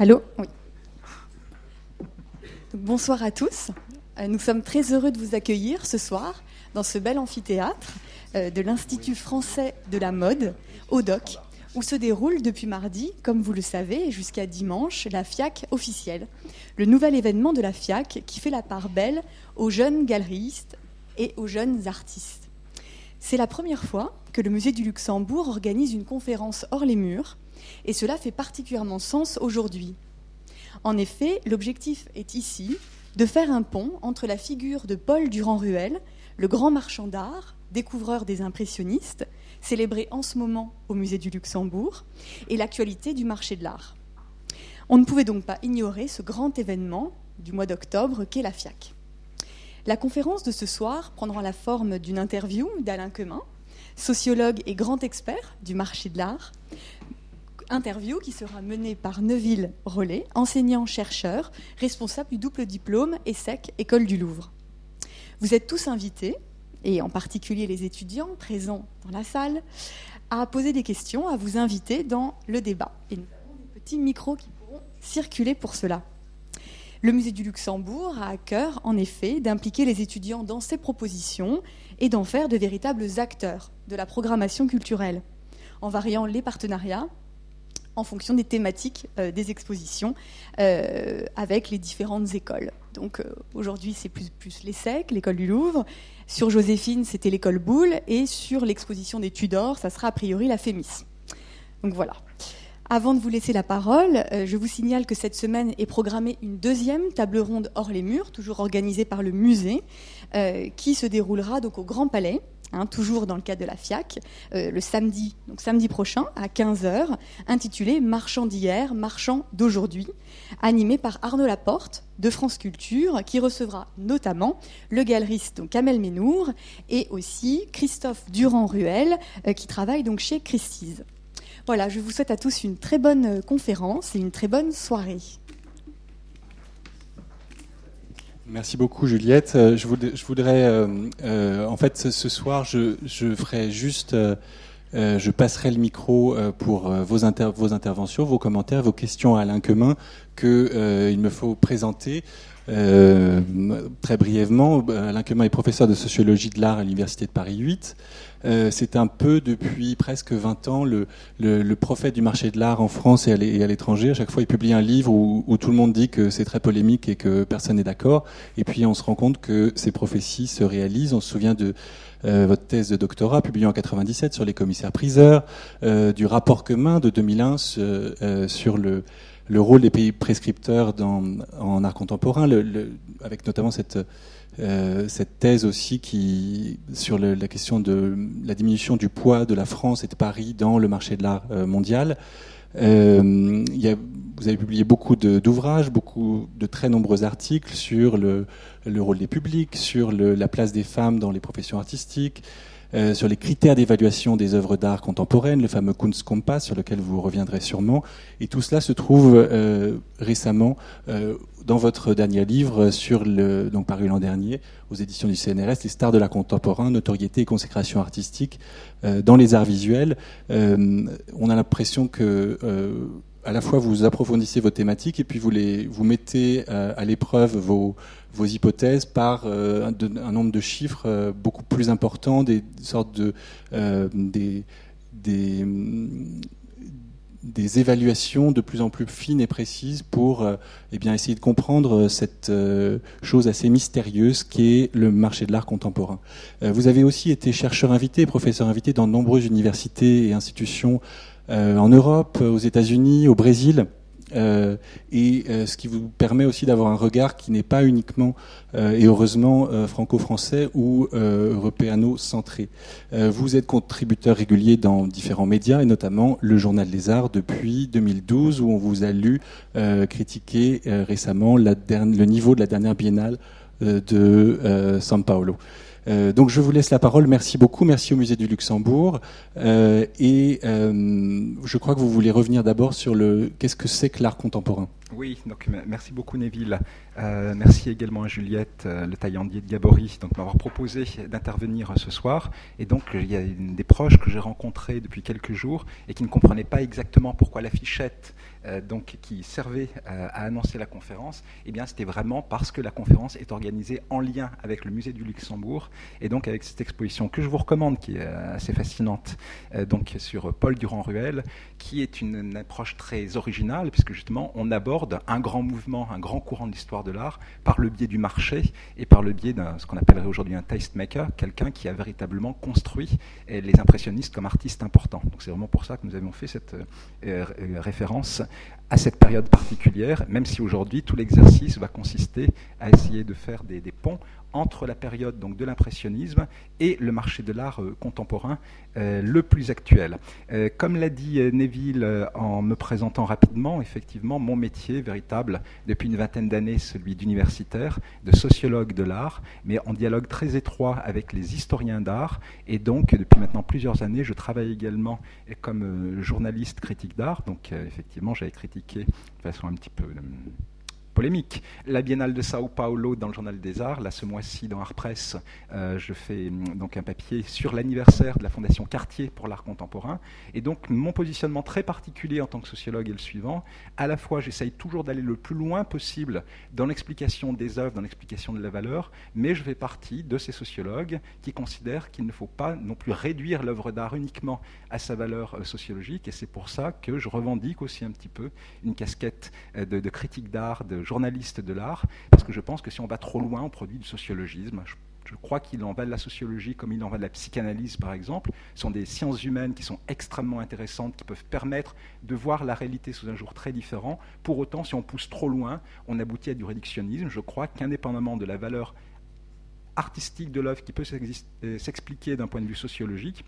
Allô Oui. bonsoir à tous. Euh, nous sommes très heureux de vous accueillir ce soir dans ce bel amphithéâtre euh, de l'Institut français de la mode, ODOC, où se déroule depuis mardi, comme vous le savez, jusqu'à dimanche, la FIAC officielle, le nouvel événement de la FIAC qui fait la part belle aux jeunes galeristes et aux jeunes artistes. C'est la première fois que le Musée du Luxembourg organise une conférence hors les murs, et cela fait particulièrement sens aujourd'hui. En effet, l'objectif est ici de faire un pont entre la figure de Paul Durand-Ruel, le grand marchand d'art, découvreur des impressionnistes, célébré en ce moment au Musée du Luxembourg, et l'actualité du marché de l'art. On ne pouvait donc pas ignorer ce grand événement du mois d'octobre qu'est la FIAC. La conférence de ce soir prendra la forme d'une interview d'Alain Quemin, sociologue et grand expert du marché de l'art. Interview qui sera menée par Neville Rollet, enseignant-chercheur, responsable du double diplôme ESSEC École du Louvre. Vous êtes tous invités, et en particulier les étudiants présents dans la salle, à poser des questions, à vous inviter dans le débat. Et nous avons des petits micros qui pourront circuler pour cela. Le musée du Luxembourg a à cœur, en effet, d'impliquer les étudiants dans ses propositions et d'en faire de véritables acteurs de la programmation culturelle, en variant les partenariats en fonction des thématiques euh, des expositions euh, avec les différentes écoles. Donc euh, aujourd'hui, c'est plus, plus l'ESSEC, l'école du Louvre. Sur Joséphine, c'était l'école Boulle. Et sur l'exposition des Tudors, ça sera a priori la Fémis. Donc voilà. Avant de vous laisser la parole, je vous signale que cette semaine est programmée une deuxième table ronde hors les murs, toujours organisée par le musée, qui se déroulera donc au Grand Palais Hein, toujours dans le cadre de la FIAC, euh, le samedi, donc samedi prochain à 15h, intitulé Marchand d'hier, marchand d'aujourd'hui, animé par Arnaud Laporte de France Culture, qui recevra notamment le galeriste donc Kamel Ménour et aussi Christophe Durand-Ruel, euh, qui travaille donc chez Christie's. Voilà, je vous souhaite à tous une très bonne euh, conférence et une très bonne soirée. Merci beaucoup Juliette. Euh, je voudrais, euh, euh, en fait, ce, soir, je, ferai juste, je passerai le micro pour vos, vos interventions, vos commentaires, vos questions à Alain Quemin que il me faut présenter. Très brièvement, Alain Quemin est professeur de sociologie de l'art à l'Université de Paris 8. Euh, c'est un peu depuis presque 20 ans le, le, prophète du marché de l'art en France et à l'étranger. À chaque fois, il publie un livre où, où tout le monde dit que c'est très polémique et que personne n'est d'accord. Et puis, on se rend compte que ces prophéties se réalisent. On se souvient de euh, votre thèse de doctorat publiée en 97 sur les commissaires priseurs, euh, du rapport commun de 2001 euh, sur le, le rôle des pays prescripteurs dans, en art contemporain, le, avec notamment cette euh, cette thèse aussi qui sur le, la question de la diminution du poids de la France et de Paris dans le marché de l'art euh, mondial. Euh, y a, vous avez publié beaucoup d'ouvrages, beaucoup de très nombreux articles sur le, le rôle des publics, sur le, la place des femmes dans les professions artistiques, euh, sur les critères d'évaluation des œuvres d'art contemporaines, le fameux Kunstkompass sur lequel vous reviendrez sûrement. Et tout cela se trouve euh, récemment euh, dans votre dernier livre sur le donc paru l'an dernier aux éditions du CNRS, les stars de la contemporain, notoriété et consécration artistique dans les arts visuels. on a l'impression que à la fois vous approfondissez vos thématiques et puis vous les vous mettez à l'épreuve vos vos hypothèses par euh, un, nombre de chiffres euh, beaucoup plus importants, des sortes de euh, des, des, des, évaluations de plus en plus fines et précises pour eh bien essayer de comprendre cette chose assez mystérieuse qui est le marché de l'art contemporain. vous avez aussi été chercheur invité, professeur invité dans de nombreuses universités et institutions en Europe, aux États-Unis, au Brésil. Euh, et euh, ce qui vous permet aussi d'avoir un regard qui n'est pas uniquement euh, et heureusement franco-français ou européano-centré. vous êtes contributeur régulier dans différents médias et notamment le Journal des Arts depuis 2012 où on vous a lu critiquer récemment la le niveau de la dernière biennale de São Paulo. Euh, donc je vous laisse la parole. Merci beaucoup. Merci au Musée du Luxembourg. Euh, et euh, je crois que vous voulez revenir d'abord sur le qu'est-ce que c'est que l'art contemporain? Oui, donc merci beaucoup Neville. Euh, merci également à Juliette euh, Le Taillandier de Gabory donc m'avoir proposé d'intervenir ce soir. Et donc il y a des proches que j'ai rencontrés depuis quelques jours et qui ne comprenaient pas exactement pourquoi l'affichette euh, donc, qui servait euh, à annoncer la conférence, eh bien, c'était vraiment parce que la conférence est organisée en lien avec le musée du Luxembourg et donc avec cette exposition que je vous recommande, qui est euh, assez fascinante, donc sur Paul Durand-Ruel, qui est une, approche très originale puisque justement on aborde un grand mouvement, un grand courant de l'histoire de l'art par le biais du marché et par le biais d'un ce qu'on appellerait aujourd'hui un tastemaker, quelqu'un qui a véritablement construit les impressionnistes comme artistes importants. Donc c'est vraiment pour ça que nous avions fait cette référence à cette période particulière, même si aujourd'hui tout l'exercice va consister à essayer de faire des, des ponts entre la période donc, de l'impressionnisme et le marché de l'art euh, contemporain euh, le plus actuel. Euh, comme l'a dit Neville en me présentant rapidement, effectivement, mon métier véritable depuis une vingtaine d'années, celui d'universitaire, de sociologue de l'art, mais en dialogue très étroit avec les historiens d'art. Et donc, depuis maintenant plusieurs années, je travaille également comme journaliste critique d'art. Donc, effectivement, j'avais critiqué de façon un petit peu polémique. La Biennale de Sao Paulo dans le Journal des Arts, là ce mois-ci dans Art Press, euh, je fais hum, donc un papier sur l'anniversaire de la Fondation Cartier pour l'art contemporain. Et donc mon positionnement très particulier en tant que sociologue est le suivant. À la fois, j'essaye toujours d'aller le plus loin possible dans l'explication des œuvres, dans l'explication de la valeur, mais je fais partie de ces sociologues qui considèrent qu'il ne faut pas non plus réduire l'œuvre d'art uniquement à sa valeur euh, sociologique. Et c'est pour ça que je revendique aussi un petit peu une casquette euh, de, de critique d'art, de journaliste de l'art, parce que je pense que si on va trop loin, on produit du sociologisme. Je, crois qu'il en va de la sociologie comme il en va de la psychanalyse, par exemple. Ce sont des sciences humaines qui sont extrêmement intéressantes, qui peuvent permettre de voir la réalité sous un jour très différent. Pour autant, si on pousse trop loin, on aboutit à du réductionnisme. Je crois qu'indépendamment de la valeur artistique de l'œuvre qui peut euh, s'expliquer d'un point de vue sociologique,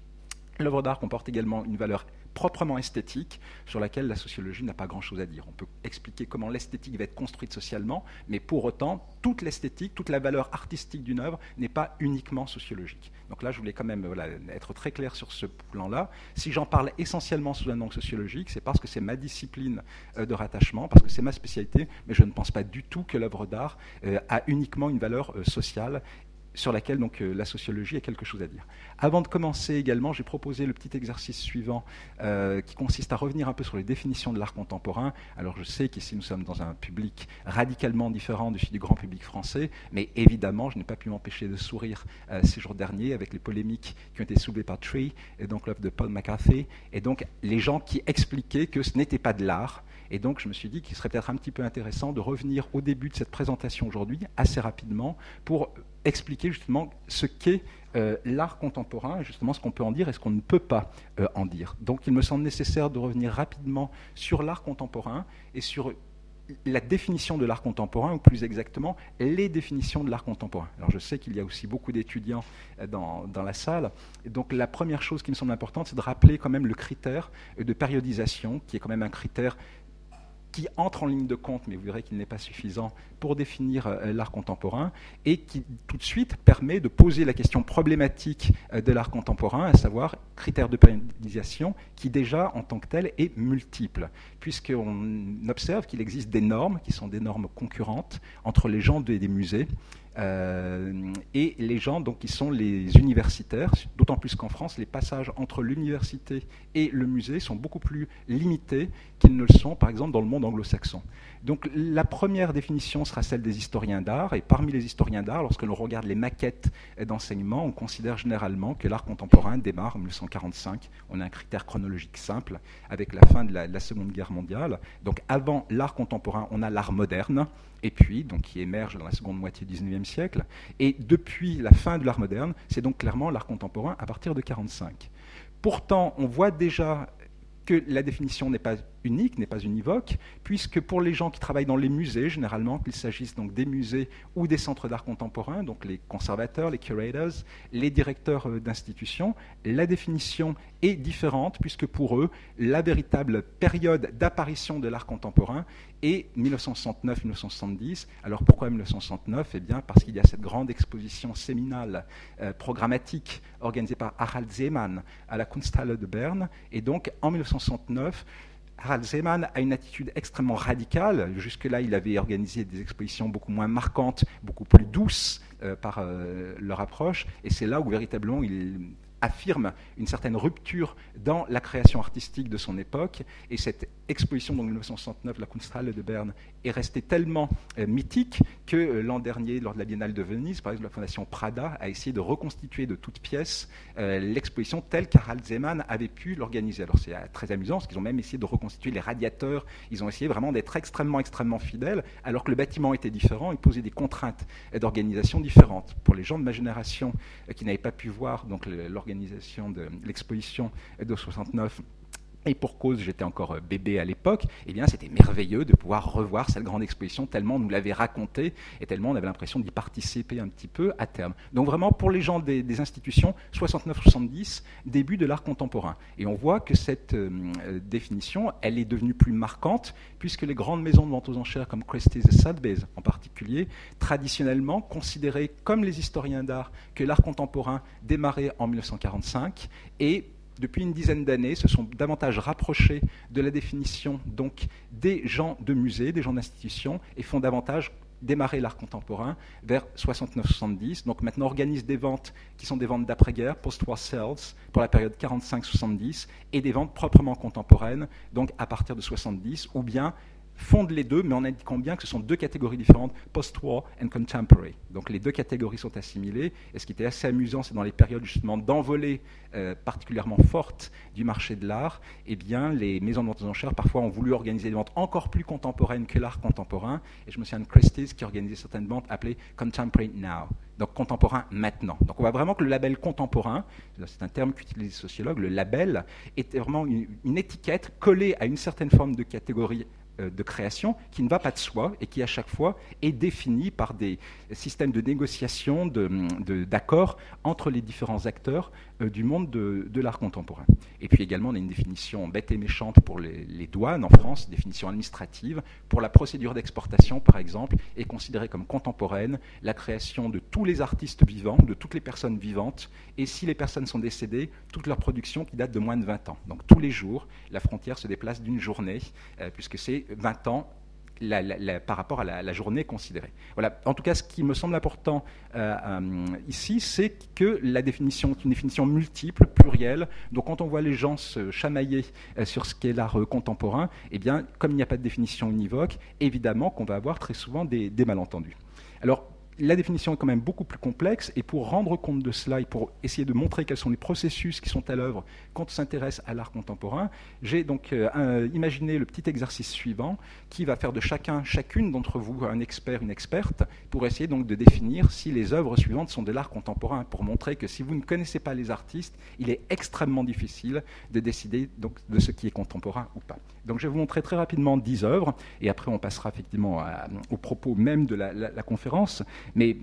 l'œuvre d'art comporte également une valeur proprement esthétique sur laquelle la sociologie n'a pas grand-chose à dire. On peut expliquer comment l'esthétique va être construite socialement, mais pour autant, toute l'esthétique, toute la valeur artistique d'une œuvre n'est pas uniquement sociologique. Donc là, je voulais quand même être très clair sur ce plan-là. Si j'en parle essentiellement sous un angle sociologique, c'est parce que c'est ma discipline euh, de rattachement, parce que c'est ma spécialité, mais je ne pense pas du tout que l'œuvre d'art euh, a uniquement une valeur euh, sociale sur laquelle donc, euh, la sociologie a quelque chose à dire. Avant de commencer également, j'ai proposé le petit exercice suivant euh, qui consiste à revenir un peu sur les définitions de l'art contemporain. Alors je sais qu'ici nous sommes dans un public radicalement différent du, grand public français, mais évidemment je n'ai pas pu m'empêcher de sourire euh, ces jours derniers avec les polémiques qui ont été soulevées par Tree et donc l'œuvre de Paul McCarthy, et donc les gens qui expliquaient que ce n'était pas de l'art, et donc, je me suis dit qu'il serait peut-être un petit peu intéressant de revenir au début de cette présentation aujourd'hui, assez rapidement, pour expliquer justement ce qu'est euh, l'art contemporain, justement ce qu'on peut en dire et ce qu'on ne peut pas euh, en dire. Donc il me semble nécessaire de revenir rapidement sur l'art contemporain et sur la définition de l'art contemporain, ou plus exactement les définitions de l'art contemporain. Alors je sais qu'il y a aussi beaucoup d'étudiants euh, dans, dans, la salle, donc la première chose qui me semble importante, c'est de rappeler quand même le critère de périodisation, qui est quand même un critère qui entre en ligne de compte, mais vous verrez qu'il n'est pas suffisant pour définir euh, l'art contemporain, et qui tout de suite permet de poser la question problématique euh, de l'art contemporain, à savoir critère de périodisation, qui déjà en tant que tel est multiple, puisqu'on observe qu'il existe des normes qui sont des normes concurrentes entre les gens des musées, euh, et les gens donc, qui sont les universitaires, d'autant plus qu'en France, les passages entre l'université et le musée sont beaucoup plus limités qu'ils ne le sont, par exemple, dans le monde anglo-saxon. Donc la première définition sera celle des historiens d'art, et parmi les historiens d'art, lorsque l'on regarde les maquettes d'enseignement, on considère généralement que l'art contemporain démarre en 1945. On a un critère chronologique simple, avec la fin de la, de la Seconde Guerre mondiale. Donc avant l'art contemporain, on a l'art moderne, et puis donc qui émerge dans la seconde moitié du XIXe siècle. Et depuis la fin de l'art moderne, c'est donc clairement l'art contemporain à partir de 1945. Pourtant, on voit déjà que la définition n'est pas unique, n'est pas univoque, puisque pour les gens qui travaillent dans les musées, généralement, qu'il s'agisse donc des musées ou des centres d'art contemporain, donc les conservateurs, les curators, les directeurs euh, d'institutions, la définition est différente, puisque pour eux, la véritable période d'apparition de l'art contemporain est 1969-1970. Alors pourquoi 1969 Eh bien parce qu'il y a cette grande exposition séminale euh, programmatique organisée par Harald Zeeman à la Kunsthalle de Berne, et donc en 1969, Harald Zeman a une attitude extrêmement radicale. Jusque-là, il avait organisé des expositions beaucoup moins marquantes, beaucoup plus douces euh, par euh, leur approche. Et c'est là où véritablement il affirme une certaine rupture dans la création artistique de son époque. Et cette exposition, donc 1969, la Kunsthalle de Berne, est restée tellement euh, mythique que euh, l'an dernier, lors de la Biennale de Venise, par exemple, la Fondation Prada a essayé de reconstituer de toutes pièces euh, l'exposition telle qu'Harald Zeman avait pu l'organiser. Alors c'est très amusant, parce qu'ils ont même essayé de reconstituer les radiateurs, ils ont essayé vraiment d'être extrêmement, extrêmement fidèles, alors que le bâtiment était différent, ils posaient des contraintes d'organisation différentes. Pour les gens de ma génération qui n'avaient pas pu voir l'organisation de l'exposition de 69, et pour cause, j'étais encore euh, bébé à l'époque, eh bien, c'était merveilleux de pouvoir revoir cette grande exposition tellement on nous l'avait raconté et tellement on avait l'impression d'y participer un petit peu à terme. Donc vraiment, pour les gens des, institutions, 69-70, début de l'art contemporain. Et on voit que cette euh, euh, définition, elle est devenue plus marquante puisque les grandes maisons de vente aux enchères comme Christie's et Sotheby's en particulier, traditionnellement considéraient comme les historiens d'art que l'art contemporain démarrait en 1945 et depuis une dizaine d'années, se sont davantage rapprochés de la définition donc des gens de musée, des gens d'institution, et font davantage démarrer l'art contemporain vers 69-70. Donc maintenant organisent des ventes qui sont des ventes d'après-guerre, post-war sales, pour la période 45-70, et des ventes proprement contemporaines, donc à partir de 70, ou bien fondent les deux, mais en indiquant bien que ce sont deux catégories différentes, post-war and contemporary. Donc les deux catégories sont assimilées. Et ce qui était assez amusant, c'est dans les périodes justement d'envolée euh, particulièrement forte du marché de l'art, eh bien les maisons de vente aux enchères parfois ont voulu organiser des ventes encore plus contemporaines que l'art contemporain. Et je me souviens de Christie's qui organisait certaines ventes appelées Contemporary Now donc contemporain maintenant. Donc on voit vraiment que le label contemporain, c'est un terme qu'utilisent les sociologues, le label est vraiment une, étiquette collée à une certaine forme de catégorie de création qui ne va pas de soi et qui à chaque fois est définie par des systèmes de négociation, d'accords de, entre les différents acteurs euh, du monde de, l'art contemporain. Et puis également, on a une définition bête et méchante pour les, les douanes en France, définition administrative. Pour la procédure d'exportation, par exemple, est considérée comme contemporaine la création de tous les artistes vivants, de toutes les personnes vivantes, et si les personnes sont décédées, toute leur production qui date de moins de 20 ans. Donc tous les jours, la frontière se déplace d'une journée, euh, puisque c'est 20 ans par rapport à la, journée considérée. Voilà. En tout cas, ce qui me semble important euh, euh, ici, c'est que la définition est une définition multiple, plurielle. Donc, quand on voit les gens se chamailler sur ce qu'est l'art contemporain, eh bien, comme il n'y a pas de définition univoque, évidemment qu'on va avoir très souvent des, des malentendus. Alors, la définition est quand même beaucoup plus complexe, et pour rendre compte de cela et pour essayer de montrer quels sont les processus qui sont à l'œuvre quand on s'intéresse à l'art contemporain, j'ai donc euh, imaginé le petit exercice suivant qui va faire de chacun, chacune d'entre vous un expert, une experte, pour essayer donc de définir si les œuvres suivantes sont de l'art contemporain, pour montrer que si vous ne connaissez pas les artistes, il est extrêmement difficile de décider de ce qui est contemporain ou pas. Donc je vais vous montrer très rapidement dix œuvres, et après on passera effectivement au propos même de la conférence. Mais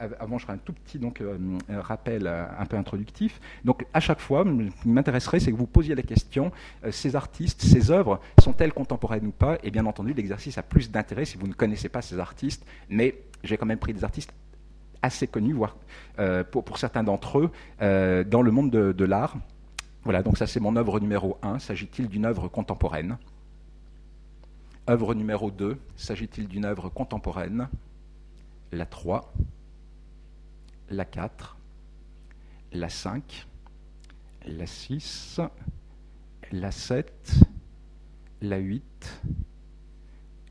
euh, avant, je ferai un tout petit donc, euh, rappel euh, un peu introductif. Donc, à chaque fois, ce qui m'intéresserait, c'est que vous posiez la question ces artistes, ces œuvres, sont-elles contemporaines ou pas? Et bien entendu, l'exercice a plus d'intérêt si vous ne connaissez pas ces artistes, mais j'ai quand même pris des artistes assez connus, voire pour, certains d'entre eux, dans le monde de, de l'art. Voilà, donc ça c'est mon œuvre numéro 1. S'agit-il d'une œuvre contemporaine? Œuvre numéro 2. S'agit-il d'une œuvre contemporaine? La 3, la 4, la 5, la 6, la 7, la 8,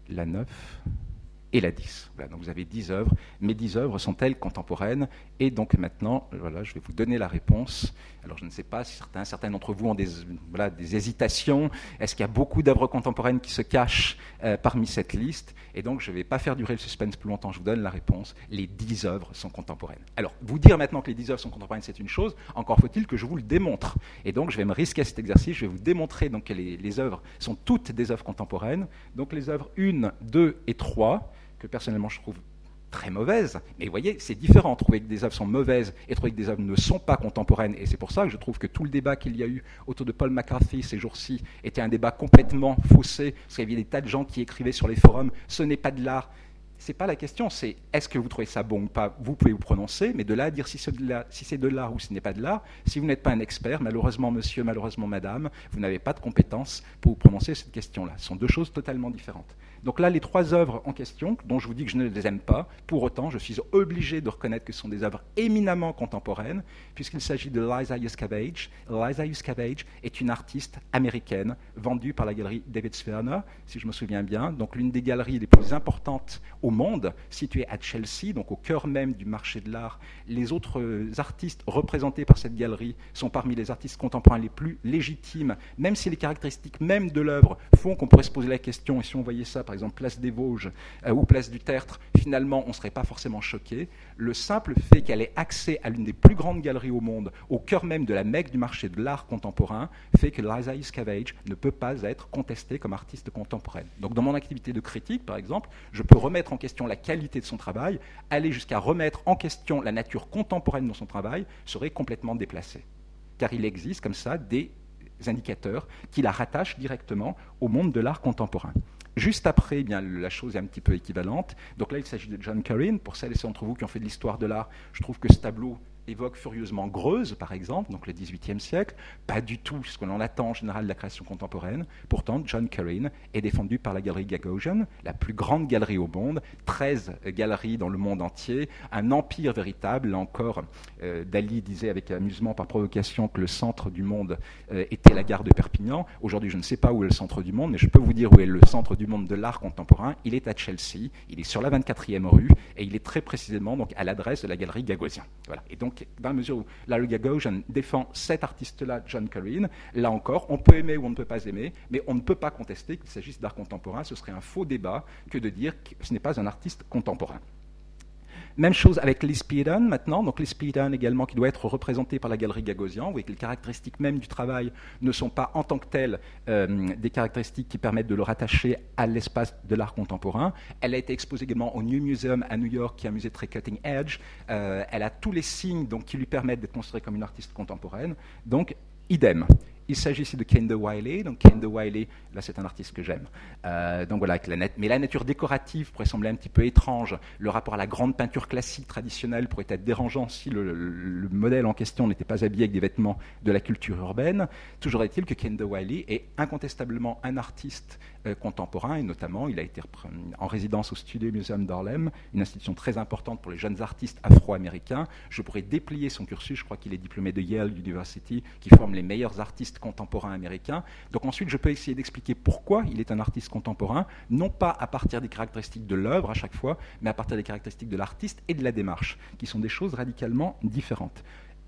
la 9 et la 10. donc vous avez 10 œuvres. Mes 10 œuvres sont-elles contemporaines Et donc maintenant, voilà, je vais vous donner la réponse. Alors je ne sais pas si certains, certains d'entre vous ont des, voilà, des hésitations. Est-ce qu'il y a beaucoup d'œuvres contemporaines qui se cachent euh, parmi cette liste? Et donc je ne vais pas faire durer le suspense plus longtemps, je vous donne la réponse. Les 10 œuvres sont contemporaines. Alors, vous dire maintenant que les 10 œuvres sont contemporaines, c'est une chose. Encore faut-il que je vous le démontre. Et donc je vais me risquer à cet exercice. Je vais vous démontrer donc, que les, les œuvres sont toutes des œuvres contemporaines. Donc les œuvres 1, 2 et 3 que personnellement je trouve très mauvaises. Mais vous voyez, c'est différent. Trouver que des œuvres sont mauvaises et trouver que des œuvres ne sont pas contemporaines. Et c'est pour ça que je trouve que tout le débat qu'il y a eu autour de Paul McCarthy ces jours-ci était un débat complètement faussé. Parce qu'il y avait des tas de gens qui écrivaient sur les forums ce n'est pas de l'art. c'est pas la question, c'est est-ce que vous trouvez ça bon ou pas, vous pouvez vous prononcer, mais de là à dire si c'est de l'art si ou ce n'est pas de l'art, si vous n'êtes pas un expert, malheureusement monsieur, malheureusement madame, vous n'avez pas de compétences pour vous prononcer cette question-là. Ce sont deux choses totalement différentes. Donc là, les trois œuvres en question, dont je vous dis que je ne les aime pas, pour autant, je suis obligé de reconnaître que ce sont des œuvres éminemment contemporaines, puisqu'il s'agit de Liza Yuskavage. Liza Yuskavage est une artiste américaine vendue par la galerie David Sverner, si je me souviens bien, donc l'une des galeries les plus importantes au monde, située à Chelsea, donc au cœur même du marché de l'art. Les autres artistes représentés par cette galerie sont parmi les artistes contemporains les plus légitimes, même si les caractéristiques même de l'œuvre font qu'on pourrait se poser la question, et si on voyait ça par exemple place des Vosges euh, ou place du Tertre, finalement on ne serait pas forcément choqué. Le simple fait qu'elle ait accès à l'une des plus grandes galeries au monde, au cœur même de la mecque du marché de l'art contemporain, fait que Liza Iskavage ne peut pas être contestée comme artiste contemporaine. Donc dans mon activité de critique, par exemple, je peux remettre en question la qualité de son travail, aller jusqu'à remettre en question la nature contemporaine de son travail, serait complètement déplacé. Car il existe comme ça des indicateurs qui la rattachent directement au monde de l'art contemporain. Juste après, eh bien, la chose est un petit peu équivalente. Donc là, il s'agit de John Currin. Pour celles et ceux d'entre vous qui ont fait de l'histoire de l'art, je trouve que ce tableau évoque furieusement Greuze, par exemple, donc le XVIIIe siècle, pas du tout ce que l'on attend en général de la création contemporaine. Pourtant, John Currin est défendu par la galerie Gagosian, la plus grande galerie au monde, 13 galeries dans le monde entier, un empire véritable. Là encore, euh, Dali disait avec amusement par provocation que le centre du monde euh, était la gare de Perpignan. Aujourd'hui, je ne sais pas où est le centre du monde, mais je peux vous dire où est le centre du monde de l'art contemporain. Il est à Chelsea, il est sur la 24e rue, et il est très précisément donc, à l'adresse de la galerie Gagosian. Voilà. Et donc, dans la mesure où Larry Gagosian défend cet artiste-là, John Currin, là encore, on peut aimer ou on ne peut pas aimer, mais on ne peut pas contester qu'il s'agisse d'art contemporain. Ce serait un faux débat que de dire que ce n'est pas un artiste contemporain. Même chose avec Lispidon maintenant, donc Lispidon également qui doit être représenté par la galerie Gagosian. Vous voyez que les caractéristiques même du travail ne sont pas en tant que telles euh, des caractéristiques qui permettent de le rattacher à l'espace de l'art contemporain. Elle a été exposée également au New Museum à New York, qui est un musée très cutting edge. Euh, elle a tous les signes donc, qui lui permettent d'être considérée comme une artiste contemporaine. Donc, idem. Il s'agit ici de Kenda Wiley. Donc Kenda Wiley, là c'est un artiste que j'aime. Euh, donc voilà, mais la nature décorative pourrait sembler un petit peu étrange. Le rapport à la grande peinture classique traditionnelle pourrait être dérangeant si le, modèle en question n'était pas habillé avec des vêtements de la culture urbaine. Toujours est-il que Kenda Wiley est incontestablement un artiste euh, contemporain et notamment il a été en résidence au Studio Museum d'Harlem, une institution très importante pour les jeunes artistes afro-américains. Je pourrais déplier son cursus. Je crois qu'il est diplômé de Yale University, qui forme les meilleurs artistes contemporain américain. Donc ensuite, je peux essayer d'expliquer pourquoi il est un artiste contemporain, non pas à partir des caractéristiques de l'œuvre à chaque fois, mais à partir des caractéristiques de l'artiste et de la démarche, qui sont des choses radicalement différentes.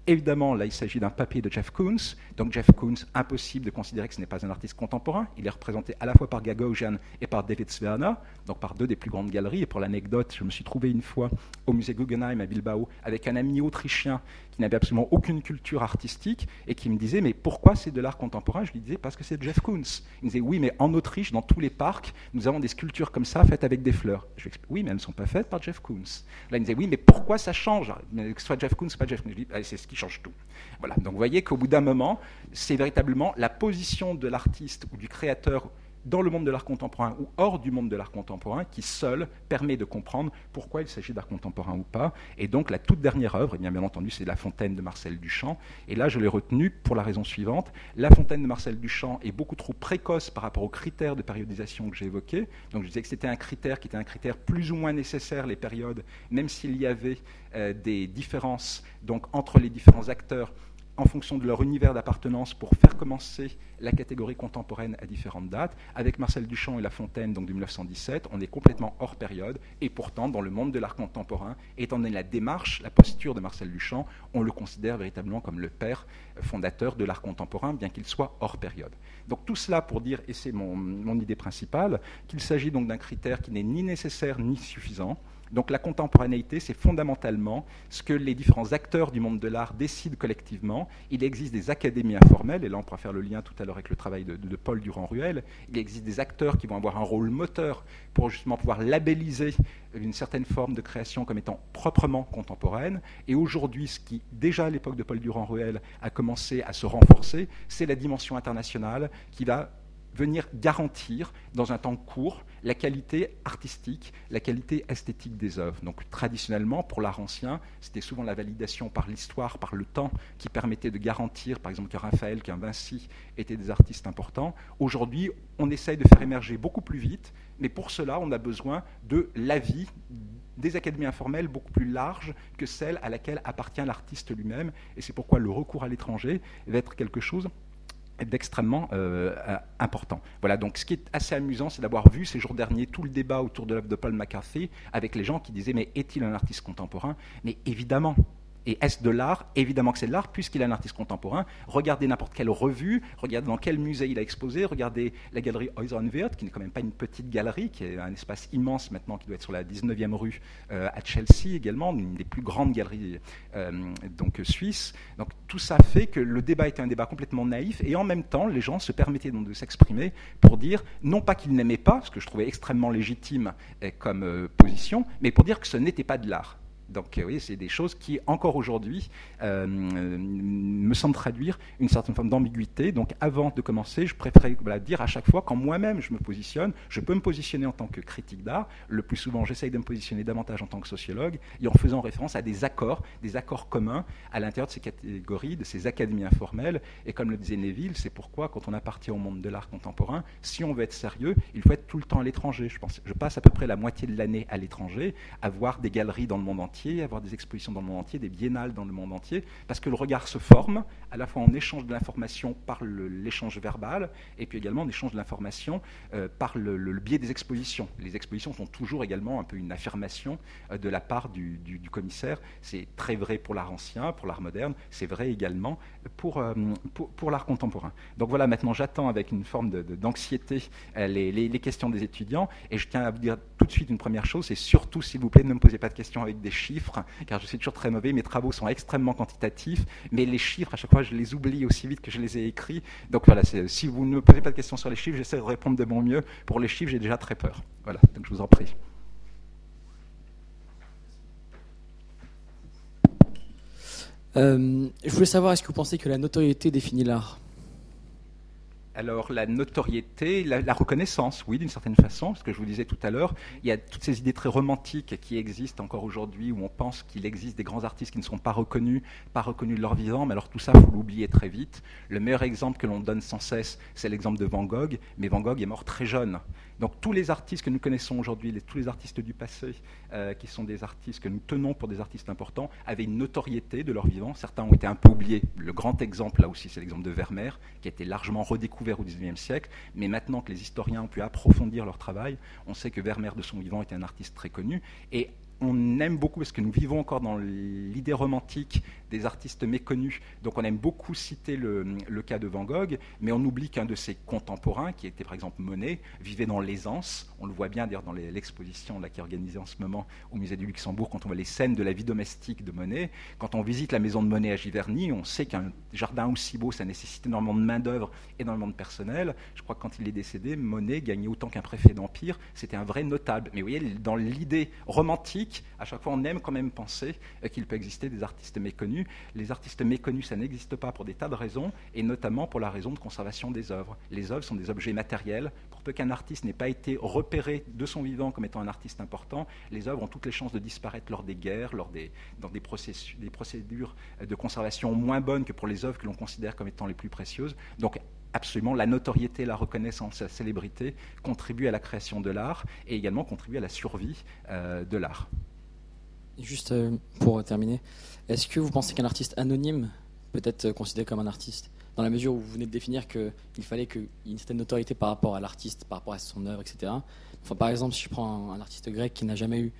Évidemment, là, il s'agit d'un papier de Jeff Koons. Donc, Jeff Koons, impossible de considérer que ce n'est pas un artiste contemporain. Il est représenté à la fois par Gagosian et par David Sverner, donc par deux des plus grandes galeries. Et pour l'anecdote, je me suis trouvé une fois au musée Guggenheim à Bilbao avec un ami autrichien qui n'avait absolument aucune culture artistique et qui me disait Mais pourquoi c'est de l'art contemporain? Je lui disais Parce que c'est Jeff Koons. Il me disait Oui, mais en Autriche, dans tous les parcs, nous avons des sculptures comme ça faites avec des fleurs. Je lui explique Oui, mais elles ne sont pas faites par Jeff Koons. Là, il me disait Oui, mais pourquoi ça change? Que ce soit Jeff Koons pas Jeff Koons. Je lui dis ah, C'est ce qui change tout. Voilà. Donc vous voyez qu'au bout d'un moment, c'est véritablement la position de l'artiste ou du créateur dans le monde de l'art contemporain ou hors du monde de l'art contemporain qui seul permet de comprendre pourquoi il s'agit d'art contemporain ou pas. Et donc la toute dernière œuvre, eh bien, bien entendu, c'est La Fontaine de Marcel Duchamp. Et là, je l'ai retenue pour la raison suivante. La Fontaine de Marcel Duchamp est beaucoup trop précoce par rapport aux critères de périodisation que j'ai évoqués. Donc je disais que c'était un critère qui était un critère plus ou moins nécessaire, les périodes, même s'il y avait euh, des différences donc, entre les différents acteurs en fonction de leur univers d'appartenance pour faire commencer la catégorie contemporaine à différentes dates. Avec Marcel Duchamp et La Fontaine, donc de 1917, on est complètement hors période. Et pourtant, dans le monde de l'art contemporain, étant donné la démarche, la posture de Marcel Duchamp, on le considère véritablement comme le père fondateur de l'art contemporain, bien qu'il soit hors période. Donc tout cela pour dire, et c'est mon idée principale, qu'il s'agit donc d'un critère qui n'est ni nécessaire ni suffisant, donc la contemporanéité, c'est fondamentalement ce que les différents acteurs du monde de l'art décident collectivement. Il existe des académies informelles, et là on pourra faire le lien tout à l'heure avec le travail de, Paul Durand-Ruel. Il existe des acteurs qui vont avoir un rôle moteur pour justement pouvoir labelliser une certaine forme de création comme étant proprement contemporaine. Et aujourd'hui, ce qui, déjà à l'époque de Paul Durand-Ruel, a commencé à se renforcer, c'est la dimension internationale qui va venir garantir dans un temps court la qualité artistique, la qualité esthétique des œuvres. Donc traditionnellement, pour l'art ancien, c'était souvent la validation par l'histoire, par le temps, qui permettait de garantir, par exemple, que Raphaël, qu'un Vinci étaient des artistes importants. Aujourd'hui, on essaye de faire émerger beaucoup plus vite, mais pour cela, on a besoin de l'avis des académies informelles beaucoup plus larges que celle à laquelle appartient l'artiste lui-même. Et c'est pourquoi le recours à l'étranger va être quelque chose d'extrêmement euh, important. Voilà, donc ce qui est assez amusant, c'est d'avoir vu ces jours derniers tout le débat autour de l'œuvre de Paul McCarthy avec les gens qui disaient mais est-il un artiste contemporain? Mais évidemment, et est-ce de l'art Évidemment que c'est de l'art, puisqu'il est un artiste contemporain. Regardez n'importe quelle revue, regardez dans quel musée il a exposé, regardez la galerie Häuser qui n'est quand même pas une petite galerie, qui est un espace immense maintenant, qui doit être sur la 19e rue euh, à Chelsea également, une des plus grandes galeries euh, donc, suisses. Donc tout ça fait que le débat était un débat complètement naïf, et en même temps, les gens se permettaient donc de s'exprimer pour dire, non pas qu'ils n'aimaient pas, ce que je trouvais extrêmement légitime euh, comme position, mais pour dire que ce n'était pas de l'art. Donc euh, oui, c'est des choses qui, encore aujourd'hui, euh, me semblent traduire une certaine forme d'ambiguïté. Donc avant de commencer, je préférerais dire à chaque fois, quand moi-même je me positionne, je peux me positionner en tant que critique d'art. Le plus souvent, j'essaye de me positionner davantage en tant que sociologue, et en faisant référence à des accords, des accords communs à l'intérieur de ces catégories, de ces académies informelles. Et comme le disait Neville, c'est pourquoi, quand on appartient au monde de l'art contemporain, si on veut être sérieux, il faut être tout le temps à l'étranger. Je, je passe à peu près la moitié de l'année à l'étranger, à voir des galeries dans le monde entier avoir des expositions dans le monde entier, des biennales dans le monde entier, parce que le regard se forme, à la fois en échange de l'information par l'échange verbal, et puis également en échange de l'information euh, par le, biais des expositions. Les expositions sont toujours également un peu une affirmation euh, de la part du, commissaire. C'est très vrai pour l'art ancien, pour l'art moderne, c'est vrai également pour, euh, pour, l'art contemporain. Donc voilà, maintenant j'attends avec une forme d'anxiété les, les questions des étudiants, et je tiens à vous dire tout de suite une première chose, c'est surtout, s'il vous plaît, ne me posez pas de questions avec des chiffres, car je suis toujours très mauvais. Mes travaux sont extrêmement quantitatifs, mais les chiffres, à chaque fois, je les oublie aussi vite que je les ai écrits. Donc voilà, si vous ne me posez pas de questions sur les chiffres, j'essaie de répondre de mon mieux. Pour les chiffres, j'ai déjà très peur. Voilà, donc je vous en prie. Euh, je voulais savoir, est-ce que vous pensez que la notoriété définit l'art? Alors la notoriété, la, reconnaissance, oui, d'une certaine façon, ce que je vous disais tout à l'heure, il y a toutes ces idées très romantiques qui existent encore aujourd'hui, où on pense qu'il existe des grands artistes qui ne sont pas reconnus, pas reconnus de leur vivant, mais alors tout ça, il faut l'oublier très vite. Le meilleur exemple que l'on donne sans cesse, c'est l'exemple de Van Gogh, mais Van Gogh est mort très jeune. Donc tous les artistes que nous connaissons aujourd'hui, tous les artistes du passé, euh, qui sont des artistes que nous tenons pour des artistes importants, avaient une notoriété de leur vivant. Certains ont été un peu oubliés. Le grand exemple, là aussi, c'est l'exemple de Vermeer, qui a été largement redécouvert au XIXe siècle. Mais maintenant que les historiens ont pu approfondir leur travail, on sait que Vermeer, de son vivant, était un artiste très connu. Et on aime beaucoup, parce que nous vivons encore dans l'idée romantique des artistes méconnus, donc on aime beaucoup citer le, cas de Van Gogh, mais on oublie qu'un de ses contemporains, qui était par exemple Monet, vivait dans l'aisance. On le voit bien d'ailleurs dans l'exposition qui est organisée en ce moment au musée du Luxembourg, quand on voit les scènes de la vie domestique de Monet. Quand on visite la maison de Monet à Giverny, on sait qu'un jardin aussi beau, ça nécessite énormément de main-d'œuvre, énormément de personnel. Je crois que quand il est décédé, Monet gagnait autant qu'un préfet d'Empire. C'était un vrai notable. Mais vous voyez, dans l'idée romantique, à chaque fois, on aime quand même penser euh, qu'il peut exister des artistes méconnus. Les artistes méconnus, ça n'existe pas pour des tas de raisons, et notamment pour la raison de conservation des œuvres. Les œuvres sont des objets matériels. Pour peu qu'un artiste n'ait pas été repéré de son vivant comme étant un artiste important, les œuvres ont toutes les chances de disparaître lors des guerres, lors des, dans des, des procédures de conservation moins bonnes que pour les œuvres que l'on considère comme étant les plus précieuses. Donc, absolument la notoriété, la reconnaissance, la célébrité contribuent à la création de l'art et également contribuent à la survie euh, de l'art. Juste euh, pour terminer, est-ce que vous pensez qu'un artiste anonyme peut être considéré comme un artiste? Dans la mesure où vous venez de définir qu'il fallait qu'il y ait une certaine notoriété par rapport à l'artiste, par rapport à son œuvre, etc. Par exemple, si je prends un artiste grec qui n'a jamais eu,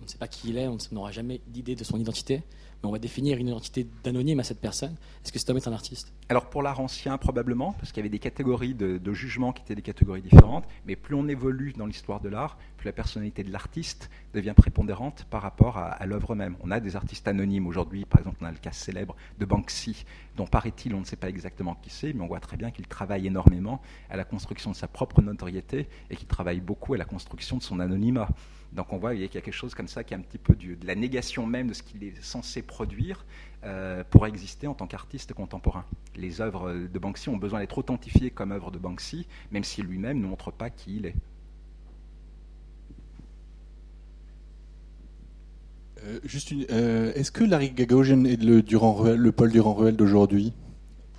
on ne sait pas qui il est, on n'aura jamais d'idée de son identité, mais on va définir une identité d'anonyme à cette personne. Est-ce que cet homme est un artiste? Alors pour l'art ancien, probablement, parce qu'il y avait des catégories de, de jugement qui étaient des catégories différentes, mais plus on évolue dans l'histoire de l'art, plus la personnalité de l'artiste devient prépondérante par rapport à, l'œuvre même. On a des artistes anonymes aujourd'hui, par exemple on a le cas célèbre de Banksy, dont paraît-il on ne sait pas exactement qui c'est, mais on voit très bien qu'il travaille énormément à la construction de sa propre notoriété et qu'il travaille beaucoup à la construction de son anonymat. Donc on voit qu'il y a quelque chose comme ça qui est un petit peu de la négation même de ce qu'il est censé produire euh, pour exister en tant qu'artiste contemporain. Les œuvres de Banksy ont besoin d'être authentifiées comme œuvres de Banksy, même si lui-même ne montre pas qui il est. Euh, euh, est-ce que Larry Gagosian est le, le Paul Durand-Ruel d'aujourd'hui?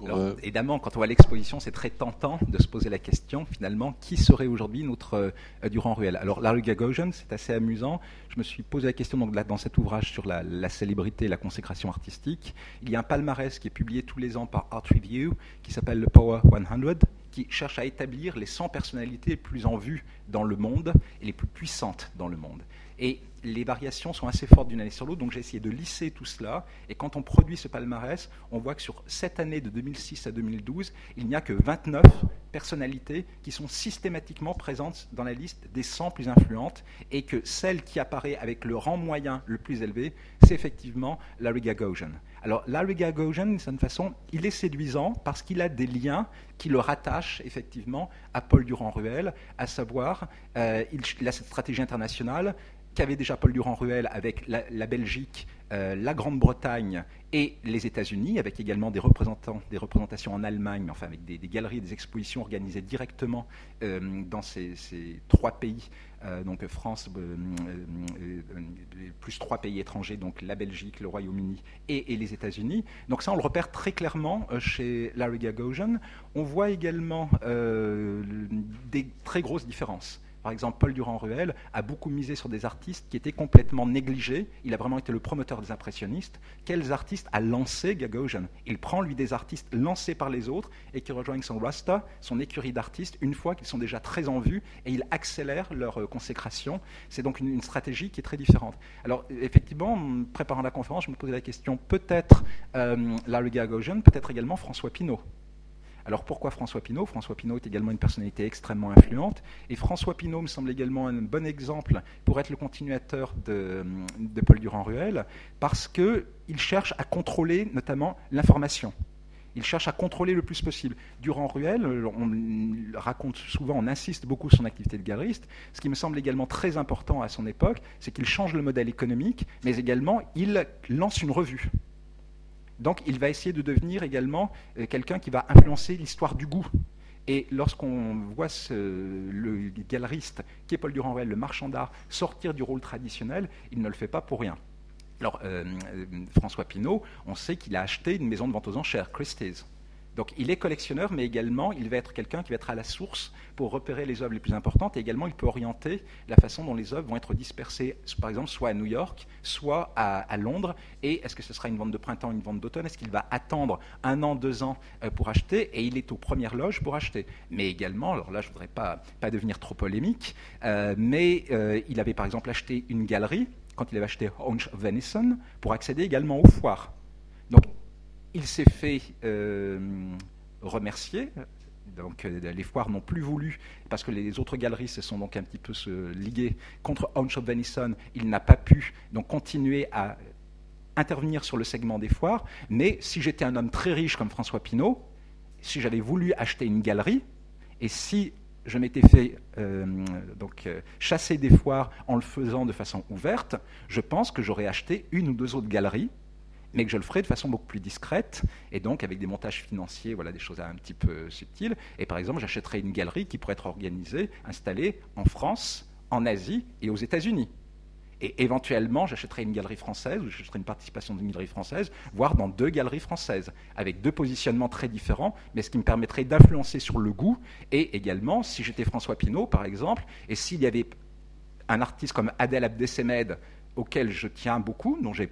Euh, évidemment, quand on voit l'exposition, c'est très tentant de se poser la question, finalement, qui serait aujourd'hui notre Durand-Ruel Alors, Larry Gagosian, c'est assez amusant. Je me suis posé la question donc, dans cet ouvrage sur la, la, célébrité et la consécration artistique. Il y a un palmarès qui est publié tous les ans par Art Review, qui s'appelle le Power 100, qui cherche à établir les 100 personnalités les plus en vue dans le monde et les plus puissantes dans le monde. Et les variations sont assez fortes d'une année sur l'autre, donc j'ai essayé de lisser tout cela. Et quand on produit ce palmarès, on voit que sur cette année de 2006 à 2012, il n'y a que 29 personnalités qui sont systématiquement présentes dans la liste des 100 plus influentes, et que celle qui apparaît avec le rang moyen le plus élevé, c'est effectivement Larry Gagosian. Alors Larry Gagosian, d'une certaine façon, il est séduisant parce qu'il a des liens qui le rattachent effectivement à Paul Durand-Ruel, à savoir, euh, il a cette stratégie internationale, qu'avait déjà Paul Durand-Ruel avec la, Belgique, euh, la Grande-Bretagne et les États-Unis, avec également des représentants, des représentations en Allemagne, enfin avec des, galeries et des expositions organisées directement euh, dans ces, trois pays, euh, donc France, plus trois pays étrangers, donc la Belgique, le Royaume-Uni et, et, les États-Unis. Donc ça, on le repère très clairement chez Larry Gagosian. On voit également des très grosses différences. Par exemple, Paul Durand-Ruel a beaucoup misé sur des artistes qui étaient complètement négligés. Il a vraiment été le promoteur des impressionnistes. Quels artistes a lancé Gagosian? Il prend, lui, des artistes lancés par les autres et qui rejoignent son Rasta, son écurie d'artistes, une fois qu'ils sont déjà très en vue et il accélère leur euh, consécration. C'est donc une, stratégie qui est très différente. Alors, effectivement, en préparant la conférence, je me posais la question peut-être euh, Larry Gagosian, peut-être également François Pinault? Alors pourquoi François Pinault? François Pinault est également une personnalité extrêmement influente et François Pinault me semble également un bon exemple pour être le continuateur de, Paul Durand-Ruel parce qu'il cherche à contrôler notamment l'information. Il cherche à contrôler le plus possible. Durand-Ruel, on raconte souvent, on insiste beaucoup sur son activité de galeriste. Ce qui me semble également très important à son époque, c'est qu'il change le modèle économique, mais également il lance une revue. Donc il va essayer de devenir également euh, quelqu'un qui va influencer l'histoire du goût. Et lorsqu'on voit le galeriste qui est Paul Durand-Ruel, le marchand d'art, sortir du rôle traditionnel, il ne le fait pas pour rien. Alors, euh, euh, François Pinault, on sait qu'il a acheté une maison de vente aux enchères, Christie's. Donc il est collectionneur, mais également il va être quelqu'un qui va être à la source pour repérer les œuvres les plus importantes, et également il peut orienter la façon dont les œuvres vont être dispersées, par exemple, soit à New York, soit à, Londres, et est-ce que ce sera une vente de printemps, une vente d'automne, est-ce qu'il va attendre un an, deux ans euh, pour acheter, et il est aux premières loges pour acheter. Mais également, alors là je ne voudrais pas, devenir trop polémique, euh, mais euh, il avait par exemple acheté une galerie, quand il avait acheté Haunch Venison, pour accéder également aux foires. Il s'est fait euh, remercier. Donc euh, les foires n'ont plus voulu, parce que les autres galeries se sont donc un petit peu liguées contre Haunch of. Il n'a pas pu donc continuer à intervenir sur le segment des foires. Mais si j'étais un homme très riche comme François Pinault, si j'avais voulu acheter une galerie, et si je m'étais fait euh, donc, chasser des foires en le faisant de façon ouverte, je pense que j'aurais acheté une ou deux autres galeries mais que je le ferai de façon beaucoup plus discrète et donc avec des montages financiers, voilà, des choses un petit peu subtiles. Et par exemple, j'achèterai une galerie qui pourrait être organisée, installée en France, en Asie et aux États-Unis. Et éventuellement, j'achèterai une galerie française ou j'achèterai une participation d'une galerie française, voire dans deux galeries françaises, avec deux positionnements très différents, mais ce qui me permettrait d'influencer sur le goût. Et également, si j'étais François Pinault, par exemple, et s'il y avait un artiste comme Adèle Abdesemed, auquel je tiens beaucoup, dont j'ai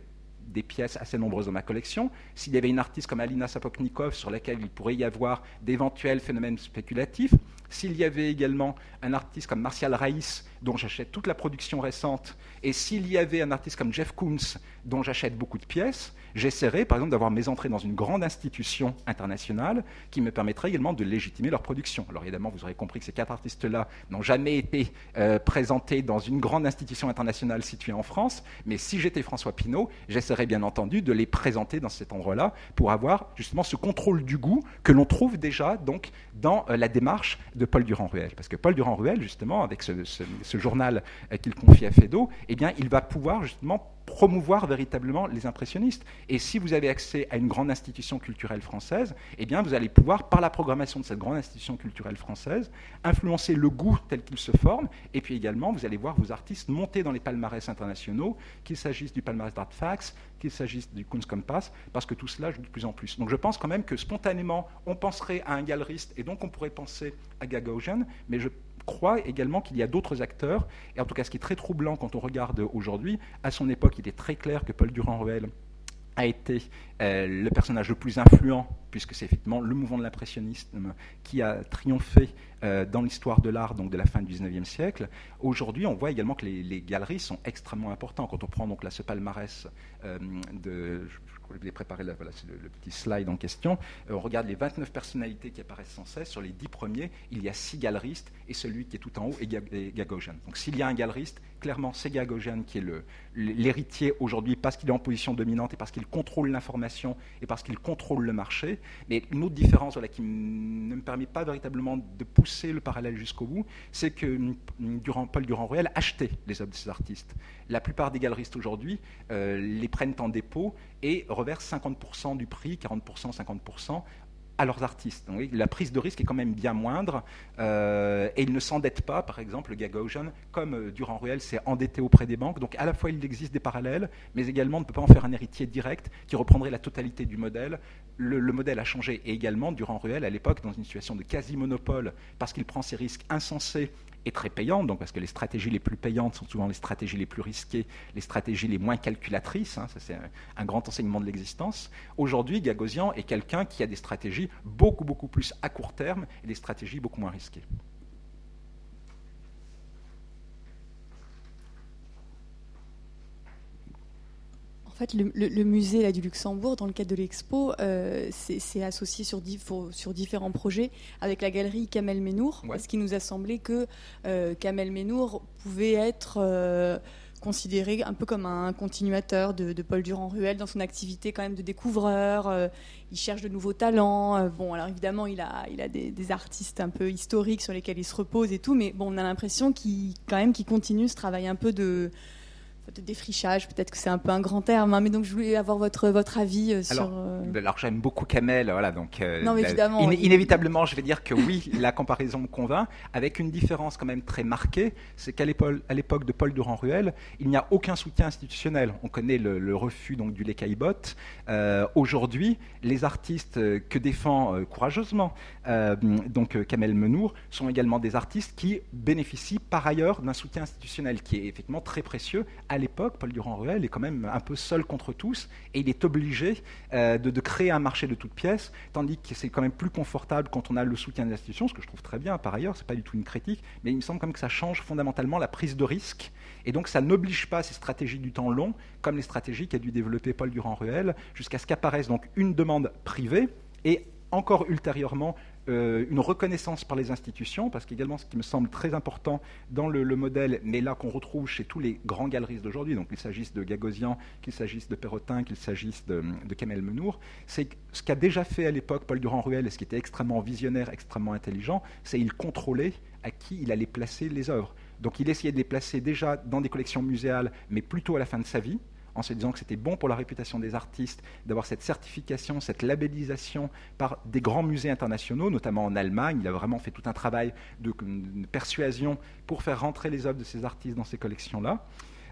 des pièces assez nombreuses dans ma collection. S'il y avait une artiste comme Alina Sapoknikov sur laquelle il pourrait y avoir d'éventuels phénomènes spéculatifs, s'il y avait également un artiste comme Martial Raïs, dont j'achète toute la production récente, et s'il y avait un artiste comme Jeff Koons, dont j'achète beaucoup de pièces, j'essaierai par exemple d'avoir mes entrées dans une grande institution internationale qui me permettrait également de légitimer leur production. Alors évidemment, vous aurez compris que ces quatre artistes-là n'ont jamais été euh, présentés dans une grande institution internationale située en France, mais si j'étais François Pinault, j'essaierais bien entendu de les présenter dans cet endroit-là pour avoir justement ce contrôle du goût que l'on trouve déjà donc dans euh, la démarche de Paul Durand-Ruel. Parce que Paul Durand-Ruel, justement, avec ce, journal euh, qu'il confie à Fédo, eh bien, il va pouvoir justement promouvoir véritablement les impressionnistes. Et si vous avez accès à une grande institution culturelle française, eh bien, vous allez pouvoir, par la programmation de cette grande institution culturelle française, influencer le goût tel qu'il se forme. Et puis également, vous allez voir vos artistes monter dans les palmarès internationaux, qu'il s'agisse du palmarès d'Artfax, qu'il s'agisse du Kunstkompass, parce que tout cela joue de plus en plus. Donc je pense quand même que spontanément, on penserait à un galeriste, et donc on pourrait penser à Gagosian, mais je crois également qu'il y a d'autres acteurs, et en tout cas ce qui est très troublant quand on regarde aujourd'hui, à son époque il est très clair que Paul Durand-Ruel a été euh, le personnage le plus influent, puisque c'est effectivement le mouvement de l'impressionnisme qui a triomphé euh, dans l'histoire de l'art donc de la fin du XIXe siècle. Aujourd'hui, on voit également que les, galeries sont extrêmement importantes. Quand on prend donc là, ce palmarès euh, de, je vous ai préparé le, petit slide en question. Euh, on regarde les 29 personnalités qui apparaissent sans cesse. Sur les 10 premiers, il y a 6 galeristes et celui qui est tout en haut est Gagosian. Donc s'il y a un galeriste, clairement c'est Gagosian qui est l'héritier aujourd'hui parce qu'il est en position dominante et parce qu'il contrôle l'information et parce qu'il contrôle le marché. Mais une autre différence qui ne me permet pas véritablement de pousser le parallèle jusqu'au bout, c'est que Paul Durand-Ruel achetait les œuvres de ces artistes. La plupart des galeristes aujourd'hui euh, les prennent en dépôt et reversent 50% du prix, 40%, 50% à leurs artistes. Donc, la prise de risque est quand même bien moindre euh, et ils ne s'endettent pas, par exemple, Gagosian, comme euh, Durand-Ruel s'est endetté auprès des banques. Donc à la fois il existe des parallèles, mais également on ne peut pas en faire un héritier direct qui reprendrait la totalité du modèle. Le, le modèle a changé et également Durand-Ruel, à l'époque, dans une situation de quasi-monopole, parce qu'il prend ses risques insensés est très payante, donc parce que les stratégies les plus payantes sont souvent les stratégies les plus risquées, les stratégies les moins calculatrices. Hein, ça, c'est un, grand enseignement de l'existence. Aujourd'hui, Gagosian est quelqu'un qui a des stratégies beaucoup, beaucoup plus à court terme et des stratégies beaucoup moins risquées. Fait, le, musée là, du Luxembourg, dans le cadre de l'expo, euh, c'est associé sur, sur, différents projets avec la galerie Kamel Menour, parce qu'il nous a semblé que euh, Kamel Menour pouvait être euh, considéré un peu comme un continuateur de, Paul Durand-Ruel dans son activité quand même de découvreur. il cherche de nouveaux talents. bon, alors évidemment, il a, il a des, artistes un peu historiques sur lesquels il se repose et tout, mais bon, on a l'impression qu'il quand même qu'il continue ce travail un peu de de défrichage, peut-être que c'est un peu un grand terme, hein, mais donc je voulais avoir votre, votre avis euh, sur. Euh, alors, j'aime beaucoup Kamel, voilà, donc. Euh, non, évidemment. inévitablement, je vais dire que oui, la comparaison me convainc, avec une différence quand même très marquée, c'est qu'à l'époque de Paul Durand-Ruel, il n'y a aucun soutien institutionnel. On connaît le, refus donc du Lecaillebot. Aujourd'hui, les artistes que défend courageusement donc Kamel Menour sont également des artistes qui bénéficient par ailleurs d'un soutien institutionnel qui est effectivement très précieux à l'époque, Paul Durand-Ruel est quand même un peu seul contre tous et il est obligé euh, de, créer un marché de toutes pièces, tandis que c'est quand même plus confortable quand on a le soutien des institutions, ce que je trouve très bien par ailleurs, ce n'est pas du tout une critique, mais il me semble quand même que ça change fondamentalement la prise de risque. Et donc ça n'oblige pas ces stratégies du temps long, comme les stratégies qu'a dû développer Paul Durand-Ruel, jusqu'à ce qu'apparaisse donc une demande privée et encore ultérieurement euh, une reconnaissance par les institutions, parce qu'également ce qui me semble très important dans le, modèle, mais là qu'on retrouve chez tous les grands galeristes d'aujourd'hui, donc qu'il s'agisse de Gagosian, qu'il s'agisse de Perrotin, qu'il s'agisse de, Kamel Menour, c'est ce qu'a déjà fait à l'époque Paul Durand-Ruel, et ce qui était extrêmement visionnaire, extrêmement intelligent, c'est il contrôlait à qui il allait placer les œuvres. Donc il essayait de les placer déjà dans des collections muséales, mais plutôt à la fin de sa vie, en se disant que c'était bon pour la réputation des artistes d'avoir cette certification, cette labellisation par des grands musées internationaux, notamment en Allemagne. Il a vraiment fait tout un travail de, persuasion pour faire rentrer les œuvres de ces artistes dans ces collections-là.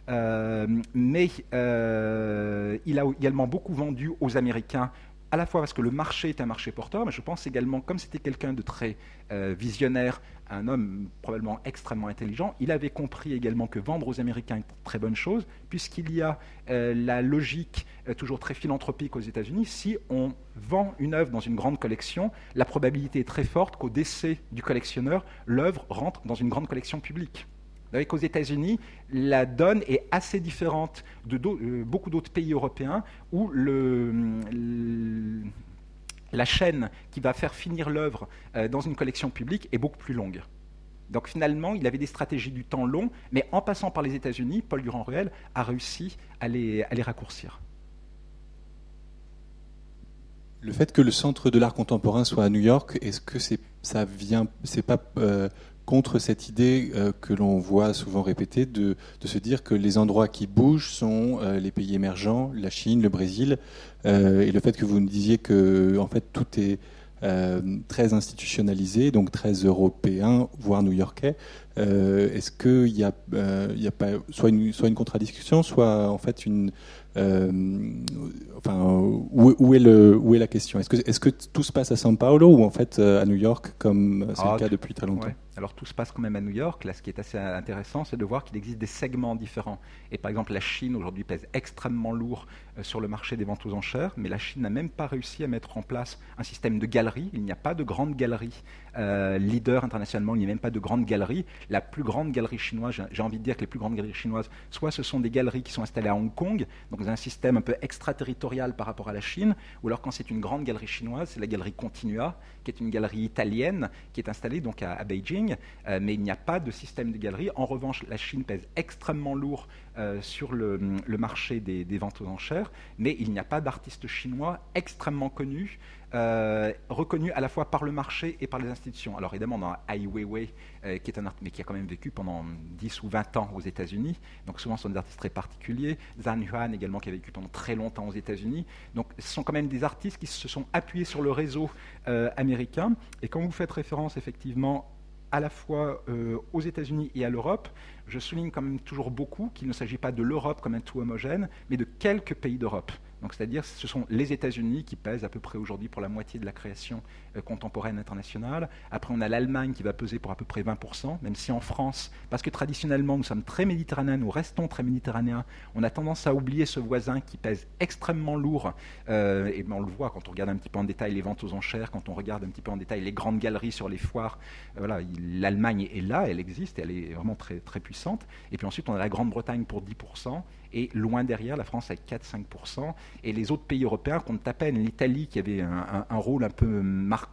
Euh, mais euh, il a également beaucoup vendu aux Américains à la fois parce que le marché est un marché porteur, mais je pense également, comme c'était quelqu'un de très euh, visionnaire, un homme probablement extrêmement intelligent, il avait compris également que vendre aux Américains est une très bonne chose, puisqu'il y a euh, la logique euh, toujours très philanthropique aux États-Unis. Si on vend une œuvre dans une grande collection, la probabilité est très forte qu'au décès du collectionneur, l'œuvre rentre dans une grande collection publique. Savez qu'aux États-Unis, la donne est assez différente de beaucoup d'autres pays européens où le, la chaîne qui va faire finir l'œuvre euh, dans une collection publique est beaucoup plus longue. Donc finalement, il avait des stratégies du temps long, mais en passant par les États-Unis, Paul Durand-Ruel a réussi à les, raccourcir. Le fait que le centre de l'art contemporain soit à New York, est-ce que c'est ça vient, c'est pas euh, contre cette idée que l'on voit souvent répétée de, de, se dire que les endroits qui bougent sont les pays émergents, la Chine, le Brésil, et le fait que vous nous disiez que en fait tout est très institutionnalisé, donc très européen, voire new-yorkais. Est-ce qu'il n'y a, a pas soit une, soit une contradiction, soit en fait une, euh, enfin, où, est le, où est la question? Est-ce que, est que tout se passe à São Paulo ou en fait euh, à New York, comme c'est le ah, cas depuis très longtemps? Alors tout se passe quand même à New York. Là, ce qui est assez intéressant, c'est de voir qu'il existe des segments différents. Et par exemple, la Chine aujourd'hui pèse extrêmement lourd euh, sur le marché des ventes aux enchères, mais la Chine n'a même pas réussi à mettre en place un système de galeries. Il n'y a pas de grande galerie leader internationalement. Il n'y a même pas de grande galerie. La plus grande galerie chinoise, j'ai envie de dire que les plus grandes galeries chinoises, soit ce sont des galeries qui sont installées à Hong Kong, donc un système un peu extraterritorial par rapport à la Chine, ou alors quand c'est une grande galerie chinoise, c'est la galerie Continua, qui est une galerie italienne qui est installée donc à, Beijing, euh, mais il n'y a pas de système de galerie. En revanche, la Chine pèse extrêmement lourd euh, sur le, marché des, ventes aux enchères, mais il n'y a pas d'artistes chinois extrêmement connus euh, reconnu à la fois par le marché et par les institutions. Alors évidemment, dans Ai Weiwei, euh, qui est un artiste, mais qui a quand même vécu pendant 10 ou 20 ans aux États-Unis, donc souvent ce sont des artistes très particuliers. Zhang Yuan également, qui a vécu pendant très longtemps aux États-Unis. Donc ce sont quand même des artistes qui se sont appuyés sur le réseau américain. Et quand vous faites référence effectivement à la fois aux États-Unis et à l'Europe, je souligne quand même toujours beaucoup qu'il ne s'agit pas de l'Europe comme un tout homogène, mais de quelques pays d'Europe. Donc, c'est-à-dire, ce sont les États-Unis qui pèsent à peu près aujourd'hui pour la moitié de la création euh, contemporaine internationale. Après, on a l'Allemagne qui va peser pour à peu près 20%, même si en France, parce que traditionnellement, nous sommes très méditerranéens, nous restons très méditerranéens, on a tendance à oublier ce voisin qui pèse extrêmement lourd. Euh, et on le voit quand on regarde un petit peu en détail les ventes aux enchères, quand on regarde un petit peu en détail les grandes galeries sur les foires. Euh, voilà, l'Allemagne est là, elle existe, elle est vraiment très, très puissante. Et puis ensuite, on a la Grande-Bretagne pour 10% et loin derrière, la France avec 4-5%, et les autres pays européens comptent à peine. L'Italie, qui avait un, rôle un peu marquant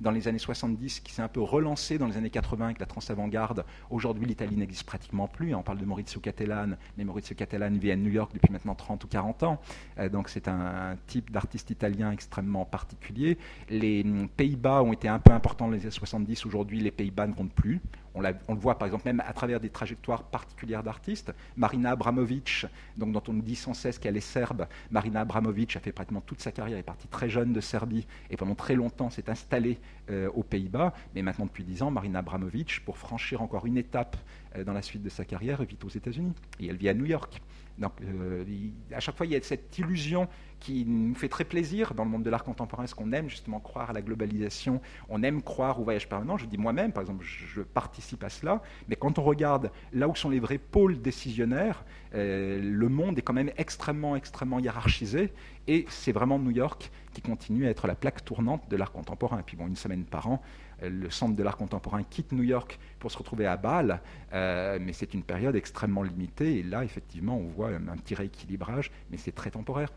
dans les années 70, qui s'est un peu relancé dans les années 80 avec la trans-avant-garde. Aujourd'hui, l'Italie n'existe pratiquement plus. On parle de Maurizio Cattelan, mais Maurizio Cattelan vit à New York depuis maintenant 30 ou 40 ans. Euh, donc c'est un, type d'artiste italien extrêmement particulier. Les Pays-Bas ont été un peu importants dans les années 70. Aujourd'hui, les Pays-Bas ne comptent plus. On, le voit par exemple même à travers des trajectoires particulières d'artistes. Marina Abramovic, dont on nous dit sans cesse qu'elle est serbe. Marina Abramovic a fait pratiquement toute sa carrière, est partie très jeune de Serbie et pendant très longtemps s'est installée euh, aux Pays-Bas. Mais maintenant depuis dix ans, Marina Abramovic, pour franchir encore une étape euh, dans la suite de sa carrière, vit aux États-Unis et elle vit à New York. Donc, euh, à chaque fois, il y a cette illusion qui nous fait très plaisir dans le monde de l'art contemporain, parce qu'on aime justement croire à la globalisation, on aime croire au voyage permanent. Je dis moi-même, par exemple, je participe à cela, mais quand on regarde là où sont les vrais pôles décisionnaires, euh, le monde est quand même extrêmement, extrêmement hiérarchisé, et c'est vraiment New York qui continue à être la plaque tournante de l'art contemporain. Et puis bon, une semaine par an, le centre de l'art contemporain quitte New York pour se retrouver à Bâle, euh, mais c'est une période extrêmement limitée. Et là, effectivement, on voit un, petit rééquilibrage, mais c'est très temporaire.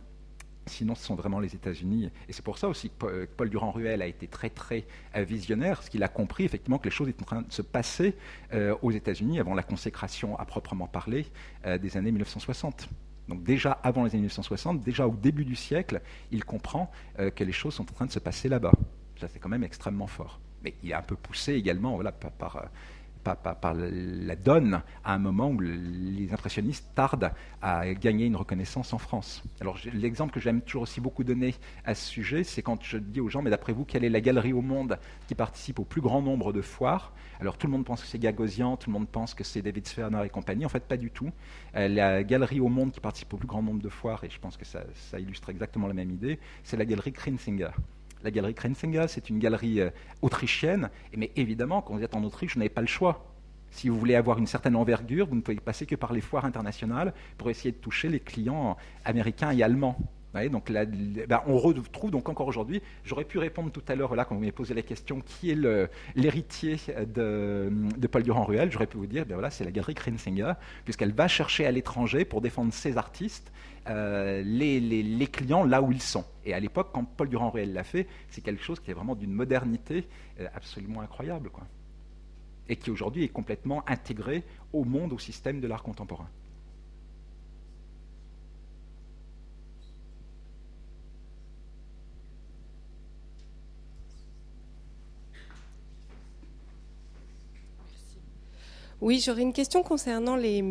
Sinon, ce sont vraiment les États-Unis. Et c'est pour ça aussi que Paul Durand-Ruel a été très, très euh, visionnaire, parce qu'il a compris effectivement que les choses étaient en train de se passer euh, aux États-Unis avant la consécration à proprement parler des années 1960. Donc déjà avant les années 1960, déjà au début du siècle, il comprend que les choses sont en train de se passer là-bas. Ça, c'est quand même extrêmement fort mais il est un peu poussé également voilà, par, par, la donne à un moment où les impressionnistes tardent à gagner une reconnaissance en France. Alors l'exemple que j'aime toujours aussi beaucoup donner à ce sujet, c'est quand je dis aux gens, mais d'après vous, quelle est la galerie au monde qui participe au plus grand nombre de foires? Alors tout le monde pense que c'est Gagosian, tout le monde pense que c'est David Sferner et compagnie. En fait, pas du tout. Euh, la galerie au monde qui participe au plus grand nombre de foires, et je pense que ça, ça illustre exactement la même idée, c'est la galerie Krinsinger. La galerie Krenzinger, c'est une galerie euh, autrichienne, mais évidemment, quand vous êtes en Autriche, vous n'avez pas le choix. Si vous voulez avoir une certaine envergure, vous ne pouvez passer que par les foires internationales pour essayer de toucher les clients américains et allemands. Donc ben, on retrouve donc encore aujourd'hui, j'aurais pu répondre tout à l'heure là quand vous m'avez posé la question qui est l'héritier de, Paul Durand-Ruel, j'aurais pu vous dire ben voilà c'est la galerie Krenzinger puisqu'elle va chercher à l'étranger pour défendre ses artistes euh, les, clients là où ils sont. Et à l'époque, quand Paul Durand-Ruel l'a fait, c'est quelque chose qui est vraiment d'une modernité euh, absolument incroyable. Et qui aujourd'hui est complètement intégré au monde, au système de l'art contemporain. Oui, j'aurais une question concernant les,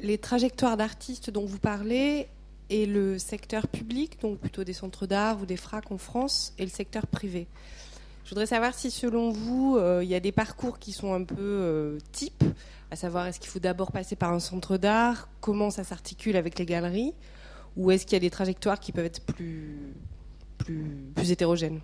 les trajectoires d'artistes dont vous parlez et le secteur public, donc plutôt des centres d'art ou des fracs en France, et le secteur privé. Je voudrais savoir si, selon vous, euh, il y a des parcours qui sont un peu euh, types, à savoir est-ce qu'il faut d'abord passer par un centre d'art, comment ça s'articule avec les galeries, ou est-ce qu'il y a des trajectoires qui peuvent être plus, plus, plus hétérogènes?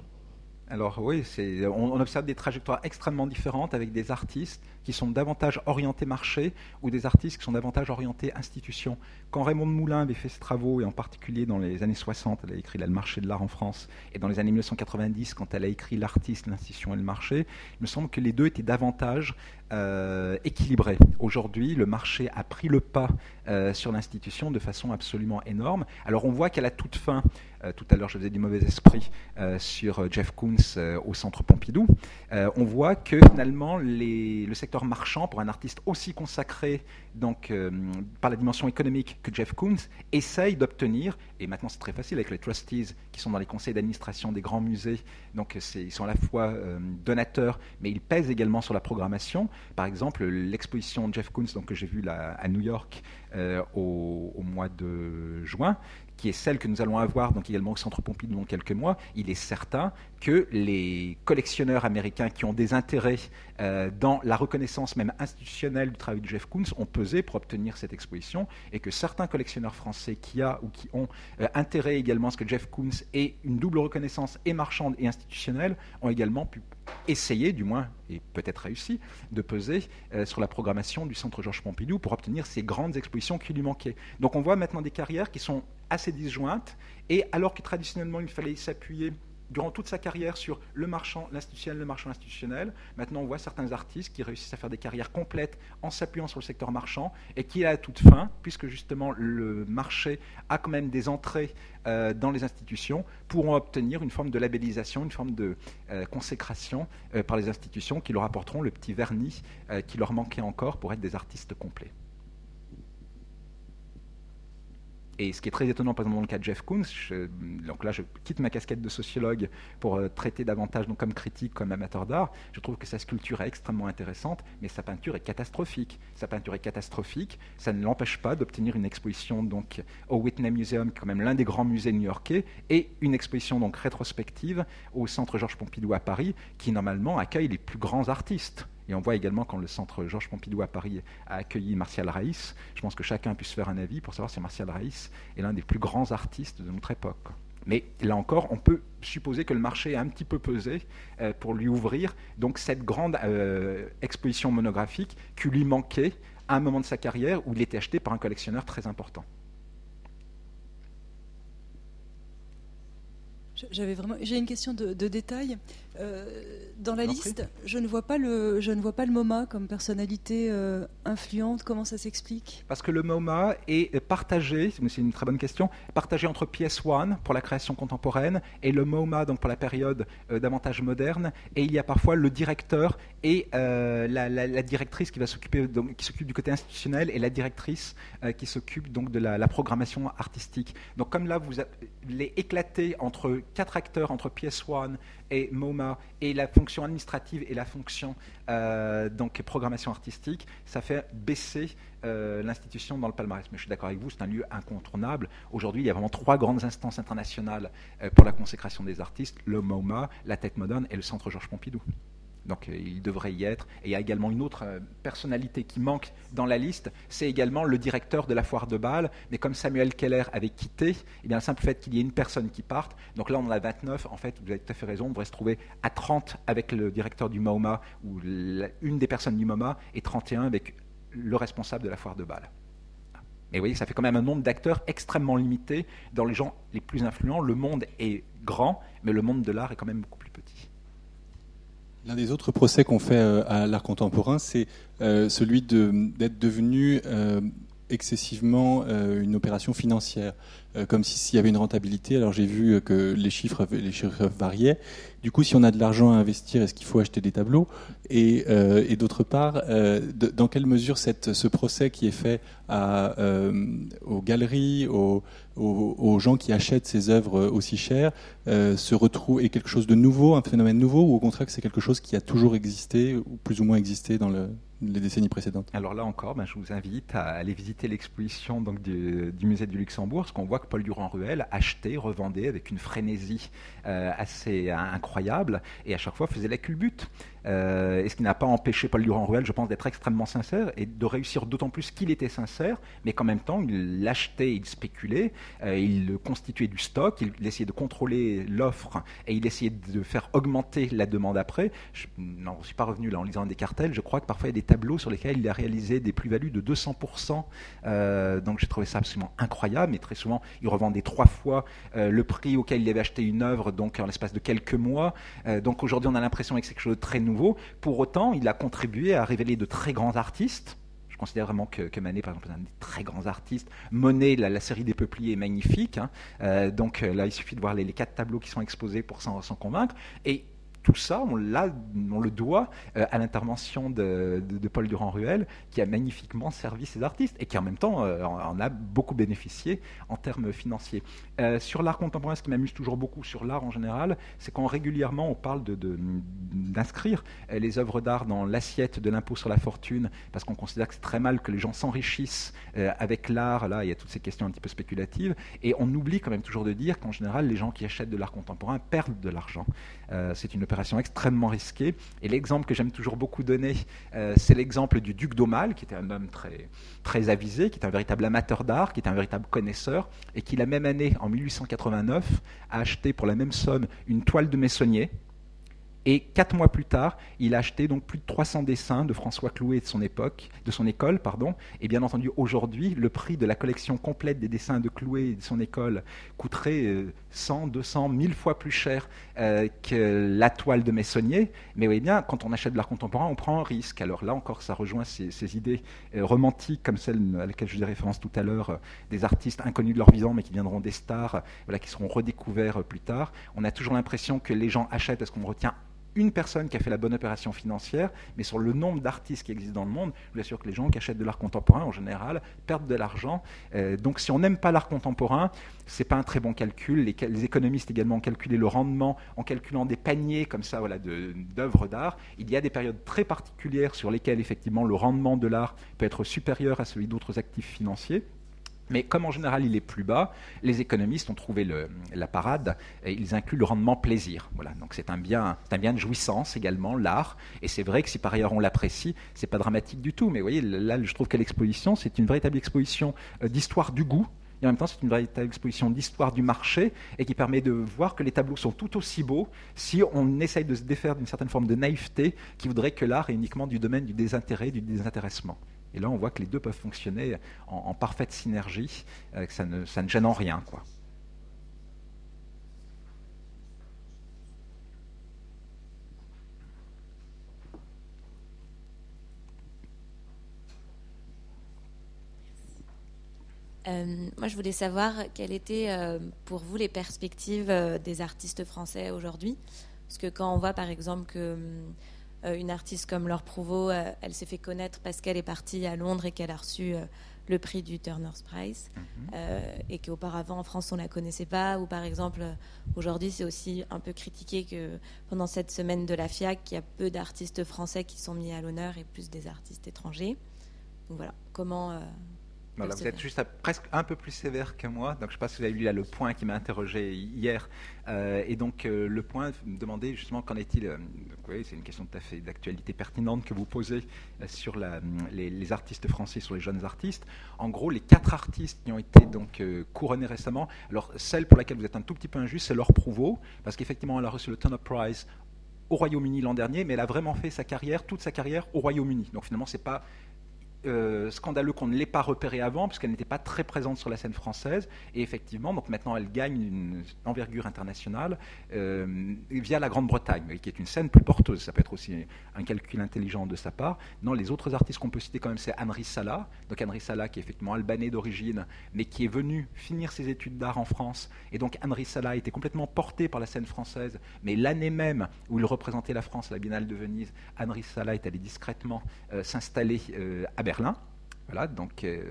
Alors oui, on, observe des trajectoires extrêmement différentes avec des artistes qui sont davantage orientés marché ou des artistes qui sont davantage orientés institution. Quand Raymond Moulin avait fait ses travaux, et en particulier dans les années 60, elle a écrit Le marché de l'art en France, et dans les années 1990, quand elle a écrit L'artiste, l'institution et le marché, il me semble que les deux étaient davantage euh, équilibrés. Aujourd'hui, le marché a pris le pas euh, sur l'institution de façon absolument énorme. Alors on voit qu'à la toute fin, euh, tout à l'heure je faisais du mauvais esprit sur Jeff Koons au Centre Pompidou, on voit que finalement le secteur marchand, pour un artiste aussi consacré donc, par la dimension économique que Jeff Koons, essaye d'obtenir, et maintenant c'est très facile avec les trustees qui sont dans les conseils d'administration des grands musées, donc ils sont à la fois donateurs, mais ils pèsent également sur la programmation. Par exemple, l'exposition Jeff Koons donc, que j'ai vue à New York euh, au, mois de juin, qui est celle que nous allons avoir donc également au Centre Pompidou dans quelques mois, il est certain que les collectionneurs américains qui ont des intérêts euh, dans la reconnaissance même institutionnelle du travail de Jeff Koons ont pesé pour obtenir cette exposition et que certains collectionneurs français qui a ou qui ont euh, intérêt également à ce que Jeff Koons ait une double reconnaissance et marchande et institutionnelle ont également pu essayer, du moins, et peut-être réussi, de peser euh, sur la programmation du Centre Georges Pompidou pour obtenir ces grandes expositions qui lui manquaient. Donc on voit maintenant des carrières qui sont assez disjointes, et alors que traditionnellement il fallait s'appuyer durant toute sa carrière sur le marchand, l'institutionnel, le marchand institutionnel. Maintenant, on voit certains artistes qui réussissent à faire des carrières complètes en s'appuyant sur le secteur marchand et qui, à toute fin, puisque justement le marché a quand même des entrées euh, dans les institutions, pourront obtenir une forme de labellisation, une forme de euh, consécration euh, par les institutions qui leur apporteront le petit vernis qui leur manquait encore pour être des artistes complets. Et ce qui est très étonnant, par exemple, dans le cas de Jeff Koons, donc là, je quitte ma casquette de sociologue pour euh, traiter davantage donc, comme critique, comme amateur d'art. Je trouve que sa sculpture est extrêmement intéressante, mais sa peinture est catastrophique. Sa peinture est catastrophique. Ça ne l'empêche pas d'obtenir une exposition donc, au Whitney Museum, qui est quand même l'un des grands musées new-yorkais, et une exposition donc rétrospective au Centre Georges Pompidou à Paris, qui normalement accueille les plus grands artistes. Et on voit également quand le centre Georges Pompidou à Paris a accueilli Martial Raïs, je pense que chacun a pu se faire un avis pour savoir si Martial Raïs est l'un des plus grands artistes de notre époque. Mais là encore, on peut supposer que le marché a un petit peu pesé euh, pour lui ouvrir donc cette grande euh, exposition monographique qui lui manquait à un moment de sa carrière où il était acheté par un collectionneur très important. J'avais vraiment, j'ai une question de détail. Euh, dans la liste, je ne vois pas le, je ne vois pas le MoMA comme personnalité euh, influente. Comment ça s'explique? Parce que le MoMA est partagé, c'est une très bonne question, partagé entre PS1 pour la création contemporaine et le MoMA donc pour la période euh, davantage moderne. Et il y a parfois le directeur et la, directrice qui va s'occuper, qui s'occupe du côté institutionnel et la directrice qui s'occupe donc de la, programmation artistique. Donc comme là vous les éclaté entre quatre acteurs, entre PS1 et MoMA et la fonction administrative et la fonction euh, donc programmation artistique, ça fait baisser euh, l'institution dans le palmarès. Mais je suis d'accord avec vous, c'est un lieu incontournable. Aujourd'hui, il y a vraiment trois grandes instances internationales euh, pour la consécration des artistes le MoMA, la Tête Moderne et le Centre Georges Pompidou. Donc euh, il devrait y être. Et il y a également une autre euh, personnalité qui manque dans la liste, c'est également le directeur de la foire de Bâle. Mais comme Samuel Keller avait quitté, eh bien, le simple fait qu'il y ait une personne qui parte, donc là on en a 29, en fait vous avez tout à fait raison, on devrait se trouver à 30 avec le directeur du MoMA ou une des personnes du MoMA et 31 avec le responsable de la foire de Bâle. Mais vous voyez, ça fait quand même un nombre d'acteurs extrêmement limité. Dans les gens les plus influents, le monde est grand, mais le monde de l'art est quand même beaucoup plus petit. L'un des autres procès qu'on fait euh, à l'art contemporain, c'est euh, celui d'être devenu euh, excessivement une opération financière. Comme s'il y avait une rentabilité. Alors j'ai vu que les chiffres, les chiffres variaient. Du coup, si on a de l'argent à investir, est-ce qu'il faut acheter des tableaux? Et, euh, et d'autre part, euh, dans quelle mesure ce procès qui est fait à, aux galeries, aux, gens qui achètent ces œuvres aussi chères, se retrouve est quelque chose de nouveau, un phénomène nouveau, ou au contraire que c'est quelque chose qui a toujours existé ou plus ou moins existé dans le les décennies précédentes? Alors là encore, ben, je vous invite à aller visiter l'exposition du, musée du Luxembourg, parce qu'on voit que Paul Durand-Ruel achetait, revendait avec une frénésie euh, assez incroyable, et à chaque fois faisait la culbute. Euh, et ce qui n'a pas empêché Paul Durand-Ruel, je pense, d'être extrêmement sincère et de réussir d'autant plus qu'il était sincère, mais qu'en même temps, il l'achetait, il spéculait, euh, il constituait du stock, il, essayait de contrôler l'offre et il essayait de faire augmenter la demande après. Je ne suis pas revenu là en lisant des cartels, je crois que parfois il y a des tableaux sur lesquels il a réalisé des plus-values de 200%. Euh, donc j'ai trouvé ça absolument incroyable, mais très souvent, il revendait trois fois le prix auquel il avait acheté une œuvre, donc en l'espace de quelques mois. donc aujourd'hui, on a l'impression que c'est quelque chose de très nouveau pour autant, il a contribué à révéler de très grands artistes. Je considère vraiment que, Manet, par exemple, est un des très grands artistes. Monet, la, série des peupliers est magnifique. Hein. Euh, donc euh, là, il suffit de voir les, les, quatre tableaux qui sont exposés pour s'en convaincre. Et tout ça, on, on le doit euh, à l'intervention de, Paul Durand-Ruel, qui a magnifiquement servi ses artistes et qui en même temps euh, en a beaucoup bénéficié en termes financiers. Euh, sur l'art contemporain, ce qui m'amuse toujours beaucoup sur l'art en général, c'est quand régulièrement on parle d'inscrire les œuvres d'art dans l'assiette de l'impôt sur la fortune, parce qu'on considère que c'est très mal que les gens s'enrichissent avec l'art. Là, il y a toutes ces questions un petit peu spéculatives. Et on oublie quand même toujours de dire qu'en général, les gens qui achètent de l'art contemporain perdent de l'argent. c'est une extrêmement risquée. Et l'exemple que j'aime toujours beaucoup donner, euh, c'est l'exemple du duc d'Aumale, qui était un homme très, très avisé, qui est un véritable amateur d'art, qui est un véritable connaisseur, et qui la même année, en 1889, a acheté pour la même somme une toile de Messonnier, et quatre mois plus tard, il a acheté donc plus de 300 dessins de François Clouet de son époque, de son école, pardon. Et bien entendu, aujourd'hui, le prix de la collection complète des dessins de Clouet de son école coûterait 100, 200, 1000 fois plus cher euh, que la toile de Messonnier. Mais oui, bien, quand on achète de l'art contemporain, on prend un risque. Alors là encore, ça rejoint ces, idées euh, romantiques comme celle à laquelle je faisais référence tout à l'heure, euh, des artistes inconnus de leur vivant, mais qui viendront des stars, voilà, qui seront redécouverts plus tard. On a toujours l'impression que les gens achètent parce qu'on retient une personne qui a fait la bonne opération financière, mais sur le nombre d'artistes qui existent dans le monde, je vous assure que les gens qui achètent de l'art contemporain, en général, perdent de l'argent. Euh, donc si on n'aime pas l'art contemporain, ce n'est pas un très bon calcul. Les, économistes également ont calculé le rendement en calculant des paniers comme ça voilà, d'œuvres d'art. Il y a des périodes très particulières sur lesquelles effectivement le rendement de l'art peut être supérieur à celui d'autres actifs financiers. Mais comme en général il est plus bas, les économistes ont trouvé la parade et ils incluent le rendement plaisir. Voilà, donc c'est un bien, un bien de jouissance également, l'art. Et c'est vrai que si par ailleurs on l'apprécie, c'est pas dramatique du tout. Mais vous voyez, là, je trouve que l'exposition, c'est une véritable exposition euh, d'histoire du goût. Et en même temps, c'est une véritable exposition d'histoire du marché et qui permet de voir que les tableaux sont tout aussi beaux si on essaye de se défaire d'une certaine forme de naïveté qui voudrait que l'art est uniquement du domaine du désintérêt, du désintéressement. Et là, on voit que les deux peuvent fonctionner en, parfaite synergie, euh, que ça ne, ça ne gêne en rien. Euh, moi, je voulais savoir quelles étaient euh, pour vous les perspectives des artistes français aujourd'hui. Parce que quand on voit par exemple que euh, une artiste comme Laure Prouveau, euh, elle s'est fait connaître parce qu'elle est partie à Londres et qu'elle a reçu euh, le prix du Turner's Prize. Mhm. et qu'auparavant en France on la connaissait pas. Ou par exemple aujourd'hui c'est aussi un peu critiqué que pendant cette semaine de la FIAC il y a peu d'artistes français qui sont mis à l'honneur et plus des artistes étrangers. Donc voilà. Comment vous êtes juste presque un peu plus sévère que moi. Donc, je ne sais pas si vous avez lu là le point qui m'a interrogé hier. Euh, et donc, euh, le point me demandait justement qu'en est-il. Euh, oui, c'est une question tout à fait d'actualité pertinente que vous posez sur la, les, artistes français, sur les jeunes artistes. En gros, les quatre artistes qui ont été donc couronnés récemment. Alors, celle pour laquelle vous êtes un tout petit peu injuste, c'est Laure Prouveau, parce qu'effectivement, elle a reçu le Turner Prize au Royaume-Uni l'an dernier, mais elle a vraiment fait sa carrière, toute sa carrière au Royaume-Uni. Donc finalement, c'est pas euh, scandaleux qu'on ne l'ait pas repérée avant, puisqu'elle n'était pas très présente sur la scène française. Et effectivement, donc maintenant, elle gagne une envergure internationale euh, via la Grande-Bretagne, qui est une scène plus porteuse. Ça peut être aussi un calcul intelligent de sa part. Non, les autres artistes qu'on peut citer quand même, c'est Henri Sala. Donc Henri Sala, qui est effectivement albanais d'origine, mais qui est venu finir ses études d'art en France. Et donc Henri Sala a été complètement porté par la scène française. Mais l'année même où il représentait la France à la Biennale de Venise, Henri Sala est allé discrètement euh, s'installer à Berlin voilà, donc euh,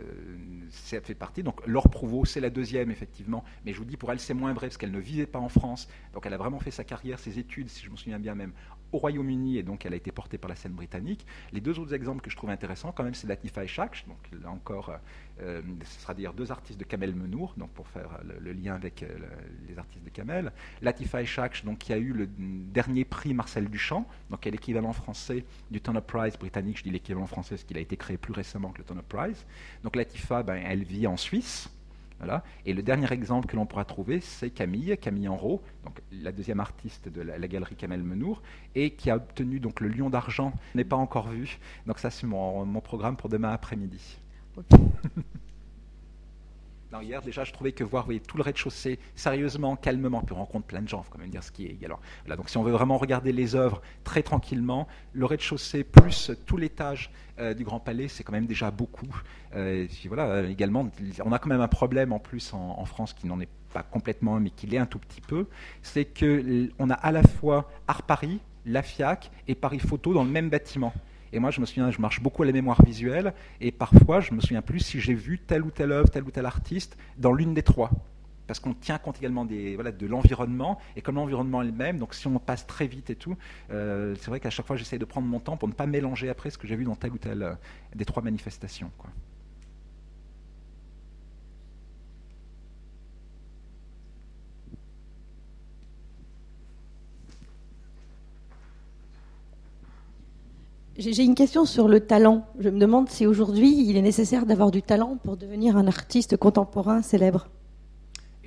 ça fait partie. Donc Laure Prouveau, c'est la deuxième, effectivement. Mais je vous dis, pour elle, c'est moins vrai, parce qu'elle ne vivait pas en France. Donc elle a vraiment fait sa carrière, ses études, si je me souviens bien même, au Royaume-Uni et donc elle a été portée par la scène britannique. Les deux autres exemples que je trouve intéressants, quand même, c'est Latifa et Shaksh. Donc là encore, euh, ce sera dire deux artistes de Kamel Menour, donc pour faire le, lien avec euh, les artistes de Kamel. Latifa et Shaksh, donc qui a eu le dernier prix Marcel Duchamp, donc qui est l'équivalent français du Turner Prize britannique. Je dis l'équivalent français parce qu'il a été créé plus récemment que le Turner Prize. Donc Latifa, ben, elle vit en Suisse. Et le dernier exemple que l'on pourra trouver, c'est Camille, Camille Enro, donc la deuxième artiste de la, galerie Kamel Menour, et qui a obtenu donc le Lion d'argent, n'est pas encore vu. Donc ça, c'est mon, programme pour demain après-midi. hier, déjà, je trouvais que voir tout le rez-de-chaussée, sérieusement, calmement, puis on rencontre plein de gens, il faut quand même dire ce qui est. Alors, donc si on veut vraiment regarder les œuvres très tranquillement, le rez-de-chaussée plus tout l'étage euh, du Grand Palais, c'est quand même déjà beaucoup. Euh, voilà, euh, également, on a quand même un problème en plus en, France qui n'en est pas complètement, mais qui l'est un tout petit peu, c'est qu'on a à la fois Art Paris, la FIAC et Paris Photo dans le même bâtiment. Et moi, je me souviens, je marche beaucoup à la mémoire visuelle, et parfois, je me souviens plus si j'ai vu telle ou telle œuvre, tel ou tel artiste dans l'une des trois. Parce qu'on tient compte également des, voilà, de l'environnement, et comme l'environnement est le même, donc si on passe très vite et tout, euh, c'est vrai qu'à chaque fois, j'essaie de prendre mon temps pour ne pas mélanger après ce que j'ai vu dans telle ou telle euh, des trois manifestations. J'ai une question sur le talent. Je me demande si aujourd'hui il est nécessaire d'avoir du talent pour devenir un artiste contemporain célèbre.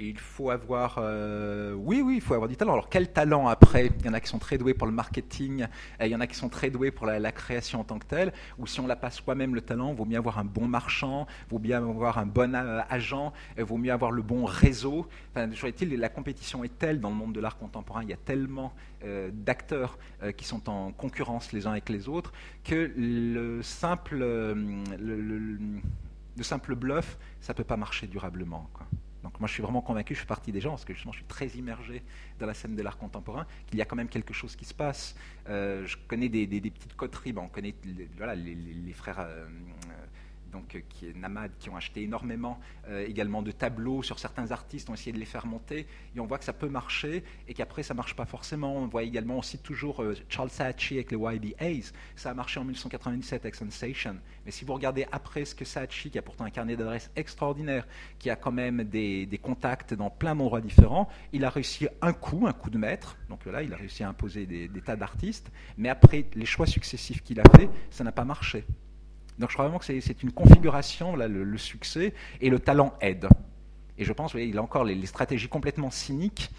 Et il faut avoir, euh, oui, oui, il faut avoir du talent. Alors quel talent après? Il y en a qui sont très doués pour le marketing, il y en a qui sont très doués pour la, création en tant que telle. Ou si on la passe soi-même le talent, vaut mieux avoir un bon marchand, vaut mieux avoir un bon euh, agent, vaut mieux avoir le bon réseau. Enfin, la compétition est telle dans le monde de l'art contemporain, il y a tellement euh, d'acteurs qui sont en concurrence les uns avec les autres, que le simple, le, simple bluff, ça peut pas marcher durablement. Donc moi je suis vraiment convaincu, je fais partie des gens, parce que justement je suis très immergé dans la scène de l'art contemporain, qu'il y a quand même quelque chose qui se passe. je connais des, petites coteries, on connaît voilà, les, frères donc, euh, qui est Namad, qui ont acheté énormément euh, également de tableaux sur certains artistes, ont essayé de les faire monter, et on voit que ça peut marcher, et qu'après ça marche pas forcément. On voit également, on cite toujours euh, Charles Saatchi avec les YBAs, ça a marché en 1997 avec Sensation, mais si vous regardez après ce que Saatchi, qui a pourtant un carnet d'adresses extraordinaire, qui a quand même des, contacts dans plein d'endroits différents, il a réussi un coup, un coup de maître, donc là il a réussi à imposer des, des tas d'artistes, mais après les choix successifs qu'il a fait, ça n'a pas marché. Donc je crois vraiment que c'est une configuration, le, succès, et le talent aide. Et je pense, voyez, il a encore les, stratégies complètement cyniques.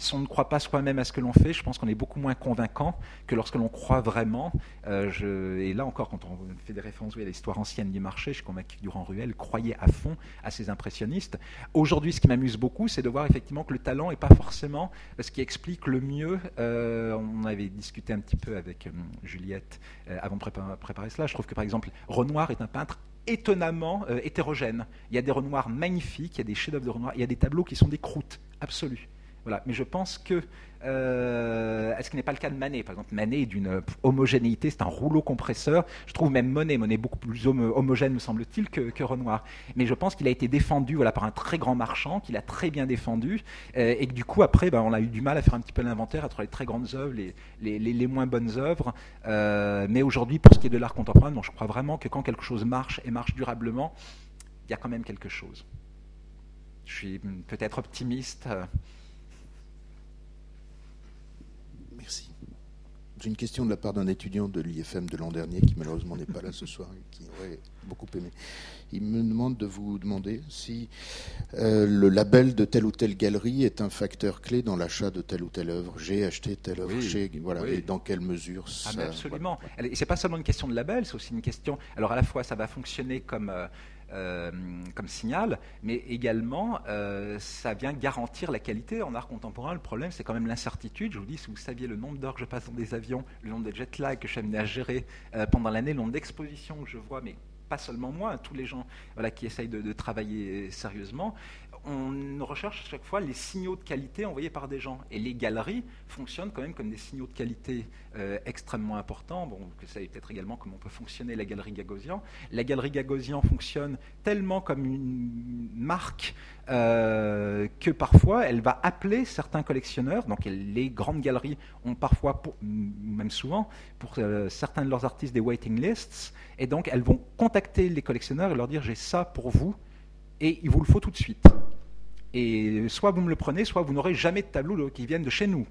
Si on ne croit pas soi-même à ce que l'on fait, je pense qu'on est beaucoup moins convaincant que lorsque l'on croit vraiment. Euh, et là encore, quand on fait des références à l'histoire ancienne du marché, je suis convaincu que Durand-Ruel croyait à fond à ces impressionnistes. Aujourd'hui, ce qui m'amuse beaucoup, c'est de voir effectivement que le talent n'est pas forcément ce qui explique le mieux. Euh, on avait discuté un petit peu avec euh, Juliette avant de préparer, cela. Je trouve que par exemple, Renoir est un peintre étonnamment hétérogène. Il y a des Renoirs magnifiques, il y a des chefs-d'œuvre de Renoir, il y a des tableaux qui sont des croûtes absolues. Mais je pense que euh, est-ce qu'il n'est pas le cas de Manet? Par exemple, Manet est d'une homogénéité, c'est un rouleau compresseur. Je trouve même Monet, Monet beaucoup plus homogène, me semble-t-il, que, Renoir. Mais je pense qu'il a été défendu voilà, par un très grand marchand, qu'il a très bien défendu, euh, et que du coup, après, ben, on a eu du mal à faire un petit peu l'inventaire, à trouver les très grandes œuvres, les, les, moins bonnes œuvres. Euh, mais aujourd'hui, pour ce qui est de l'art contemporain, je crois vraiment que quand quelque chose marche et marche durablement, il y a quand même quelque chose. Je suis peut-être optimiste. J'ai une question de la part d'un étudiant de l'IFM de l'an dernier qui malheureusement n'est pas là ce soir et qui aurait beaucoup aimé. Il me demande de vous demander si euh, le label de telle ou telle galerie est un facteur clé dans l'achat de telle ou telle œuvre. J'ai acheté telle œuvre chez, voilà, et dans quelle mesure ah, ça, Absolument. Et c'est pas seulement une question de label, c'est aussi une question. Alors à la fois, ça va fonctionner comme euh, euh, comme signal, mais également euh, ça vient garantir la qualité en art contemporain. Le problème, c'est quand même l'incertitude. Je vous dis, si vous saviez le nombre d'heures que je passe dans des avions, le nombre de jet lag que je suis amené à gérer euh, pendant l'année, le nombre d'expositions que je vois, mais pas seulement moi, tous les gens qui essayent de travailler sérieusement, on recherche à chaque fois les signaux de qualité envoyés par des gens. Et les galeries fonctionnent quand même comme des signaux de qualité euh, extrêmement importants. Bon, vous savez peut-être également comment peut fonctionner la galerie Gagosian. La galerie Gagosian fonctionne tellement comme une marque euh, que parfois elle va appeler certains collectionneurs. Donc les grandes galeries ont parfois, même souvent, pour euh, certains de leurs artistes des waiting lists. Et donc elles vont contacter les collectionneurs et leur dire j'ai ça pour vous et il vous le faut tout de suite. Et soit vous me le prenez, soit vous n'aurez jamais de tableau qui viennent de chez nous.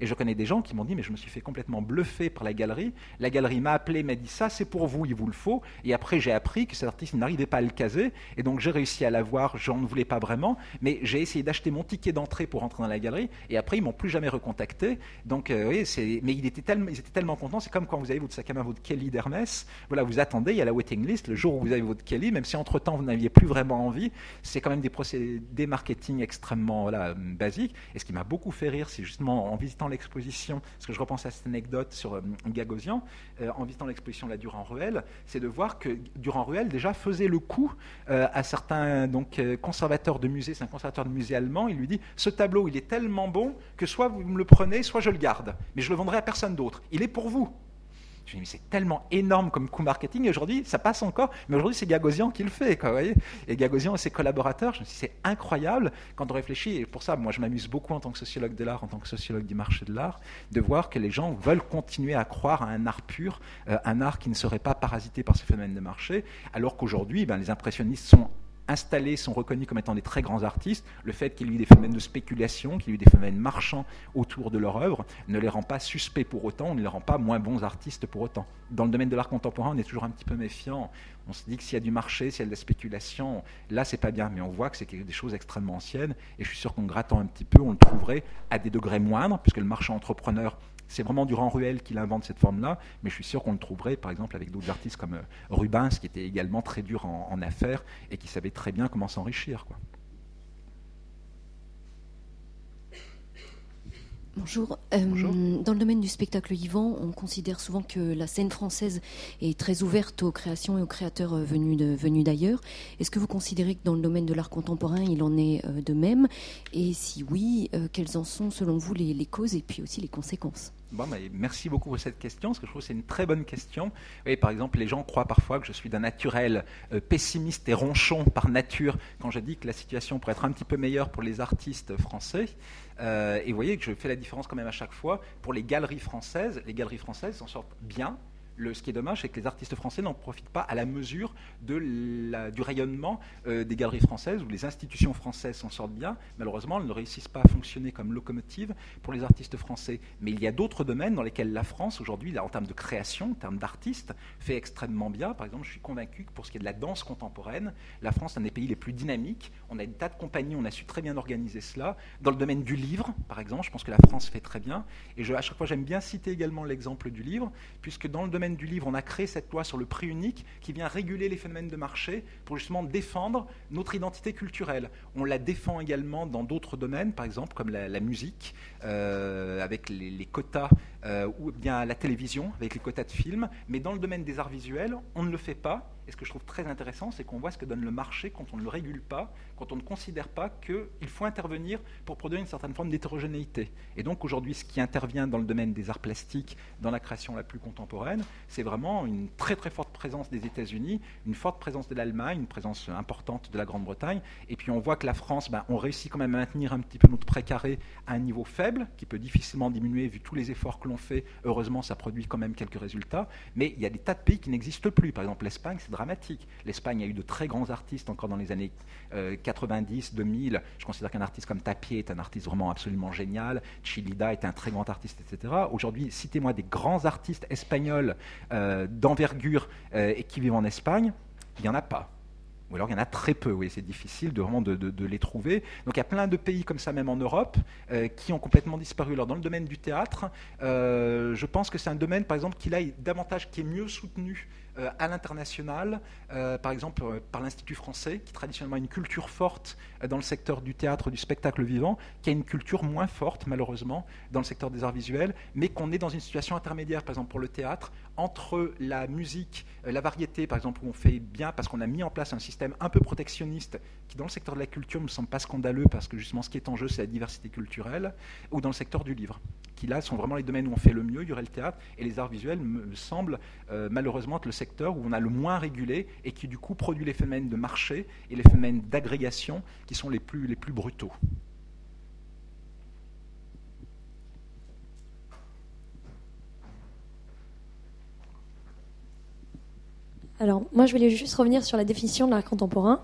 Et je connais des gens qui m'ont dit, mais je me suis fait complètement bluffer par la galerie. La galerie m'a appelé, m'a dit, ça c'est pour vous, il vous le faut. Et après, j'ai appris que cet artiste n'arrivait pas à le caser. Et donc, j'ai réussi à l'avoir, j'en voulais pas vraiment. Mais j'ai essayé d'acheter mon ticket d'entrée pour entrer dans la galerie. Et après, ils m'ont plus jamais recontacté. Donc, euh, oui, c'est, mais il était tellement, ils étaient tellement contents. C'est comme quand vous avez votre sac à main, votre Kelly d'Hermès. Voilà, vous attendez, il y a la waiting list. Le jour où vous avez votre Kelly, même si entre-temps, vous n'aviez plus vraiment envie, c'est quand même des procédés marketing extrêmement basiques. Et ce qui m'a beaucoup fait rire, c'est justement en visitant l'exposition, parce que je repense à cette anecdote sur euh, Gagosian, euh, en visitant l'exposition La Durand-Ruel, c'est de voir que Durand-Ruel déjà faisait le coup euh, à certains donc, conservateurs de musées, c'est un conservateur de musée allemand, il lui dit Ce tableau, il est tellement bon que soit vous me le prenez, soit je le garde, mais je le vendrai à personne d'autre. Il est pour vous. Je me dis, c'est tellement énorme comme coût marketing, et aujourd'hui, ça passe encore, mais aujourd'hui, c'est Gagosian qui le fait, vous voyez. Et Gagosian et ses collaborateurs, je me dis, c'est incroyable quand on réfléchit, et pour ça, moi, je m'amuse beaucoup en tant que sociologue de l'art, en tant que sociologue du marché de l'art, de voir que les gens veulent continuer à croire à un art pur, euh, un art qui ne serait pas parasité par ces phénomènes de marché, alors qu'aujourd'hui, ben, les impressionnistes sont installés sont reconnus comme étant des très grands artistes, le fait qu'il y ait eu des phénomènes de spéculation, qu'il y ait eu des phénomènes marchands autour de leur œuvre, ne les rend pas suspects pour autant, ne les rend pas moins bons artistes pour autant. Dans le domaine de l'art contemporain, on est toujours un petit peu méfiant. On se dit que s'il y a du marché, s'il y a de la spéculation, là, c'est pas bien. Mais on voit que c'est des choses extrêmement anciennes. Et je suis sûr qu'en grattant un petit peu, on le trouverait à des degrés moindres, puisque le marchand entrepreneur c'est vraiment Durand Ruel qui invente cette forme-là, mais je suis sûr qu'on le trouverait par exemple avec d'autres artistes comme euh, Rubens, qui était également très dur en, affaires et qui savait très bien comment s'enrichir. Bonjour. Euh, dans le domaine du spectacle vivant, on considère souvent que la scène française est très ouverte aux créations et aux créateurs euh, venus d'ailleurs. Est-ce que vous considérez que dans le domaine de l'art contemporain, il en est de même? Et si oui, quelles en sont selon vous les causes et puis aussi les conséquences? Bon, merci beaucoup pour cette question, parce que je trouve que c'est une très bonne question. Et par exemple, les gens croient parfois que je suis d'un naturel euh, pessimiste et ronchon par nature quand je dis que la situation pourrait être un petit peu meilleure pour les artistes français. Euh, et vous voyez que je fais la différence quand même à chaque fois. Pour les galeries françaises, les galeries françaises s'en sortent bien, ce qui est dommage, c'est que les artistes français n'en profitent pas à la mesure de du rayonnement euh, des galeries françaises, où les institutions françaises s'en sortent bien. Malheureusement, elles ne réussissent pas à fonctionner comme locomotive pour les artistes français. Mais il y a d'autres domaines dans lesquels la France, aujourd'hui, en termes de création, en termes d'artistes, fait extrêmement bien. Par exemple, je suis convaincu que pour ce qui est de la danse contemporaine, la France est un des pays les plus dynamiques. On a des tas de compagnies, on a su très bien organiser cela. Dans le domaine du livre, par exemple, je pense que la France fait très bien. Et à chaque fois, j'aime bien citer également l'exemple du livre, puisque dans le domaine du livre, on a créé cette loi sur le prix unique qui vient réguler les phénomènes de marché pour justement défendre notre identité culturelle. On la défend également dans d'autres domaines, par exemple comme la, musique, euh, avec les, quotas, euh, ou bien la télévision, avec les quotas de films. Mais dans le domaine des arts visuels, on ne le fait pas. Et ce que je trouve très intéressant, c'est qu'on voit ce que donne le marché quand on ne le régule pas, quand on ne considère pas qu'il faut intervenir pour produire une certaine forme d'hétérogénéité. Et donc aujourd'hui, ce qui intervient dans le domaine des arts plastiques, dans la création la plus contemporaine, c'est vraiment une très très forte présence des États-Unis, une forte présence de l'Allemagne, une présence importante de la Grande-Bretagne. Et puis on voit que la France, ben, on réussit quand même à maintenir un petit peu notre précaré à un niveau faible, qui peut difficilement diminuer vu tous les efforts que l'on fait. Heureusement, ça produit quand même quelques résultats. Mais il y a des tas de pays qui n'existent plus. Par exemple, l'Espagne, c'est L'Espagne a eu de très grands artistes encore dans les années 90, euh, 2000. Je considère qu'un artiste comme Tapier est un artiste vraiment absolument génial. Chilida est un très grand artiste, etc. Aujourd'hui, citez-moi des grands artistes espagnols euh, d'envergure euh, et qui vivent en Espagne. Il n'y en a pas ou alors il y en a très peu, oui, c'est difficile de vraiment de, les trouver. Donc il y a plein de pays comme ça, même en Europe, qui ont complètement disparu. Alors dans le domaine du théâtre, je pense que c'est un domaine, par exemple, qui là est davantage, qui est mieux soutenu à l'international, par exemple par l'Institut français, qui traditionnellement a une culture forte dans le secteur du théâtre, du spectacle vivant, qui a une culture moins forte malheureusement dans le secteur des arts visuels, mais qu'on est dans une situation intermédiaire, par exemple pour le théâtre, entre la musique, la variété, par exemple, où on fait bien parce qu'on a mis en place un système un peu protectionniste qui, dans le secteur de la culture, ne me semble pas scandaleux parce que justement, ce qui est en jeu, c'est la diversité culturelle, ou dans le secteur du livre, qui là sont vraiment les domaines où on fait le mieux. Il y aurait le théâtre et les arts visuels me semblent euh, malheureusement être le secteur où on a le moins régulé et qui du coup produit les phénomènes de marché et les phénomènes d'agrégation qui sont les plus, les plus brutaux. Alors, moi, je voulais juste revenir sur la définition de l'art contemporain.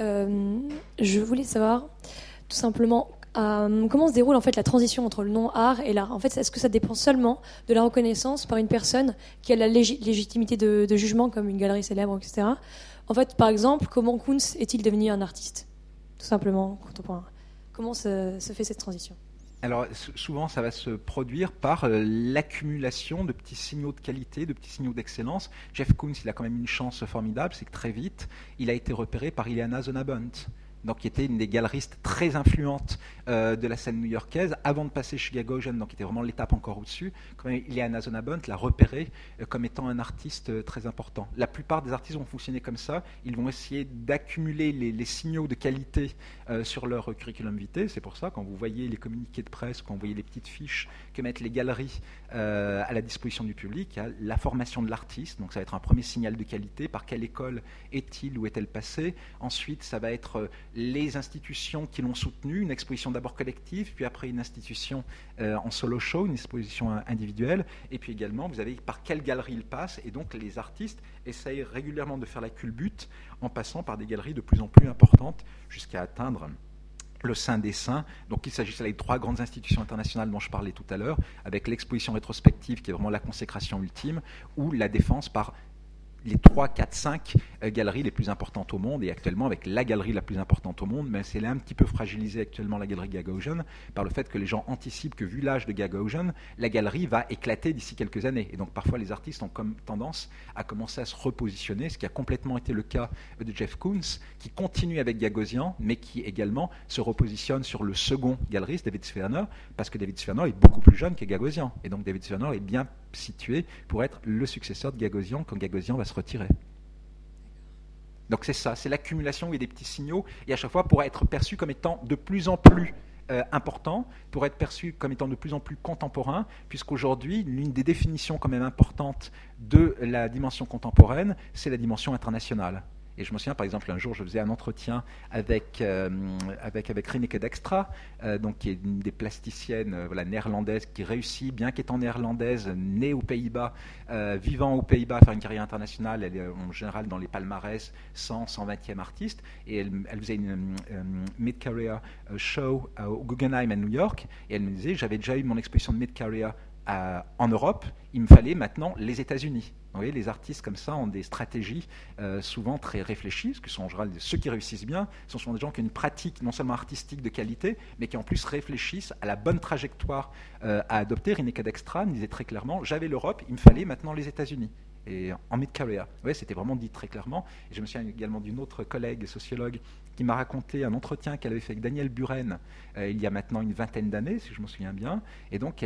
Euh, je voulais savoir, tout simplement, euh, comment se déroule en fait la transition entre le non-art et l'art? En fait, est-ce que ça dépend seulement de la reconnaissance par une personne qui a la légitimité de, jugement, comme une galerie célèbre, etc. En fait, par exemple, comment Kunz est-il devenu un artiste? Tout simplement, contemporain. Comment se fait cette transition? Alors souvent, ça va se produire par euh, l'accumulation de petits signaux de qualité, de petits signaux d'excellence. Jeff Koons, il a quand même une chance formidable, c'est que très vite, il a été repéré par Ileana Zonabunt donc qui était une des galeristes très influentes euh, de la scène new-yorkaise, avant de passer chez Gagosian, donc qui était vraiment l'étape encore au-dessus. Quand Ileana Zonabont l'a repéré euh, comme étant un artiste euh, très important. La plupart des artistes vont fonctionner comme ça. Ils vont essayer d'accumuler les, signaux de qualité sur leur curriculum vitae. C'est pour ça, quand vous voyez les communiqués de presse, quand vous voyez les petites fiches que mettent les galeries à la disposition du public, la formation de l'artiste. Donc ça va être un premier signal de qualité. Par quelle école est-il ou est-elle passé Ensuite, ça va être les institutions qui l'ont soutenu, une exposition d'abord collective, puis après une institution euh, en solo show, une exposition individuelle, et puis également, vous avez par quelle galerie il passe, et donc les artistes essayent régulièrement de faire la culbute en passant par des galeries de plus en plus importantes jusqu'à atteindre le Saint des Saints. Donc il s'agissait des trois grandes institutions internationales dont je parlais tout à l'heure, avec l'exposition rétrospective qui est vraiment la consécration ultime, ou la défense par les 3, 4, 5 galeries les plus importantes au monde, et actuellement avec la galerie la plus importante au monde, mais c'est un petit peu fragilisé actuellement la galerie Gagosian par le fait que les gens anticipent que vu l'âge de Gagosian, la galerie va éclater d'ici quelques années. Et donc parfois les artistes ont comme tendance à commencer à se repositionner, ce qui a complètement été le cas de Jeff Koons, qui continue avec Gagosian, mais qui également se repositionne sur le second galeriste, David Sferner, parce que David Sferner est beaucoup plus jeune que Gagosian. Et donc David Sferner est bien situé pour être le successeur de Gagosian quand Gagosian va se retirer. Donc c'est ça, c'est l'accumulation des petits signaux, et à chaque fois pour être perçu comme étant de plus en plus euh, important, pour être perçu comme étant de plus en plus contemporain, puisqu'aujourd'hui, l'une des définitions quand même importantes de la dimension contemporaine, c'est la dimension internationale. Et je me souviens, par exemple, un jour, je faisais un entretien avec, euh, avec, avec Rineke Dextra, euh, donc, qui est une des plasticiennes euh, voilà, néerlandaises qui réussit, bien qu'étant néerlandaise, née aux Pays-Bas, vivant aux Pays-Bas, faire une carrière internationale. Elle est en général dans les palmarès 100, 120e artiste. Et elle faisait une mid-career show au Guggenheim à New York. Et elle me disait J'avais déjà eu mon exposition de mid-career en Europe, il me fallait maintenant les États-Unis. Les artistes comme ça ont des stratégies euh, souvent très réfléchies, parce que sont en général ceux qui réussissent bien sont souvent des gens qui ont une pratique non seulement artistique de qualité, mais qui en plus réfléchissent à la bonne trajectoire euh, à adopter. Rineka Dextra disait très clairement j'avais l'Europe, il me fallait maintenant les États-Unis et en mid-career. C'était vraiment dit très clairement. Et je me souviens également d'une autre collègue sociologue qui m'a raconté un entretien qu'elle avait fait avec Daniel Buren euh, il y a maintenant une vingtaine d'années, si je me souviens bien. Et donc,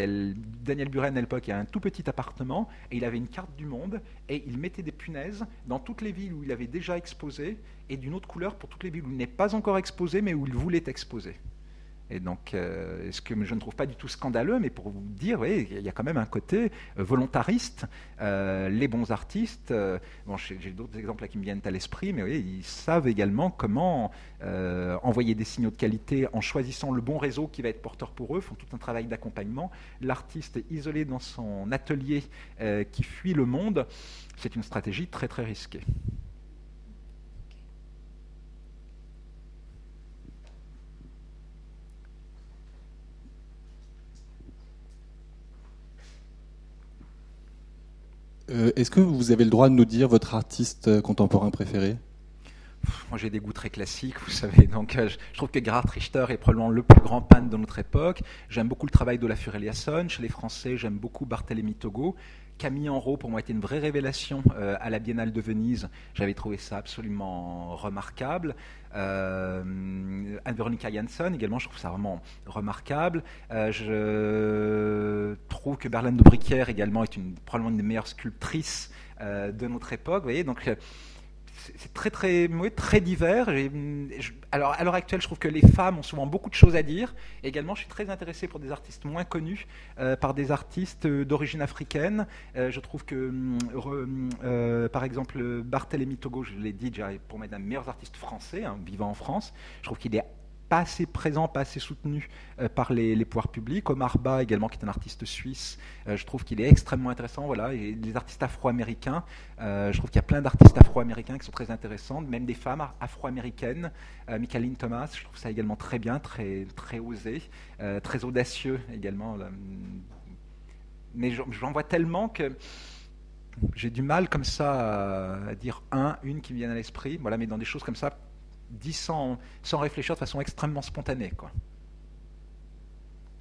Daniel Buren, à l'époque, a un tout petit appartement et il avait une carte du monde et il mettait des punaises dans toutes les villes où il avait déjà exposé et d'une autre couleur pour toutes les villes où il n'est pas encore exposé mais où il voulait exposer. Et donc, euh, ce que je ne trouve pas du tout scandaleux, mais pour vous dire, il y a quand même un côté euh, volontariste. Euh, les bons artistes, bon, j'ai d'autres exemples qui me viennent à l'esprit, mais ils savent également comment envoyer des signaux de qualité en choisissant le bon réseau qui va être porteur pour eux, font tout un travail d'accompagnement. L'artiste isolé dans son atelier qui fuit le monde, c'est une stratégie très très risquée. Euh, est-ce que vous avez le droit de nous dire votre artiste euh, contemporain préféré? Moi, j'ai des goûts très classiques, vous savez. Donc, euh, je, trouve que Gerhard Richter est probablement le plus grand peintre de notre époque. J'aime beaucoup le travail de la Eliasson. Chez les Français, j'aime beaucoup Barthélemy Togo. Camille Enro, pour moi, était une vraie révélation à la Biennale de Venise. J'avais trouvé ça absolument remarquable. Euh, Anne-Veronica Jansson, également, je trouve ça vraiment remarquable. Euh, je trouve que Berlane de Briquière, également, est probablement une des meilleures sculptrices de notre époque. Vous voyez, donc c'est très très très divers. alors à l'heure actuelle, je trouve que les femmes ont souvent beaucoup de choses à dire. également, je suis très intéressé pour des artistes moins connus, euh, par des artistes d'origine africaine. Euh, je trouve que, euh, par exemple, Barthélemy Togo, je l'ai dit déjà, pour moi, un des meilleurs artistes français hein, vivant en France. Je trouve qu'il est pas assez présent, pas assez soutenu euh, par les, pouvoirs publics. Omar Ba également, qui est un artiste suisse, euh, je trouve qu'il est extrêmement intéressant. Voilà, et les artistes afro-américains, euh, je trouve qu'il y a plein d'artistes afro-américains qui sont très intéressants, même des femmes afro-américaines. Michaeline Thomas, je trouve ça également très bien, très très osé, très audacieux également. Mais j'en vois tellement que j'ai du mal comme ça à dire un, une qui me viennent à l'esprit. Voilà, mais dans des choses comme ça, dit sans, réfléchir de façon extrêmement spontanée. Quoi.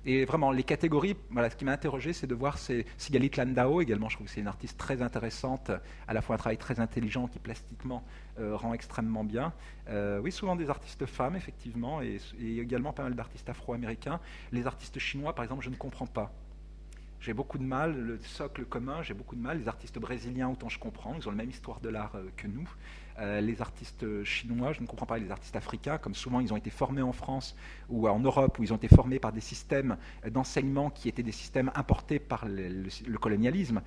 Et vraiment, les catégories, voilà, ce qui m'a interrogé, c'est de voir Sigalit Landau également. Je trouve que c'est une artiste très intéressante, à la fois un travail très intelligent qui plastiquement euh, rend extrêmement bien. Euh, oui, souvent des artistes femmes, effectivement, et, et également pas mal d'artistes afro-américains. Les artistes chinois, par exemple, je ne comprends pas. J'ai beaucoup de mal, le socle commun, j'ai beaucoup de mal. Les artistes brésiliens, autant je comprends, ils ont la même histoire de l'art euh, que nous. Euh, les artistes chinois, je ne comprends pas les artistes africains, comme souvent ils ont été formés en France ou en Europe, où ils ont été formés par des systèmes d'enseignement qui étaient des systèmes importés par le, colonialisme.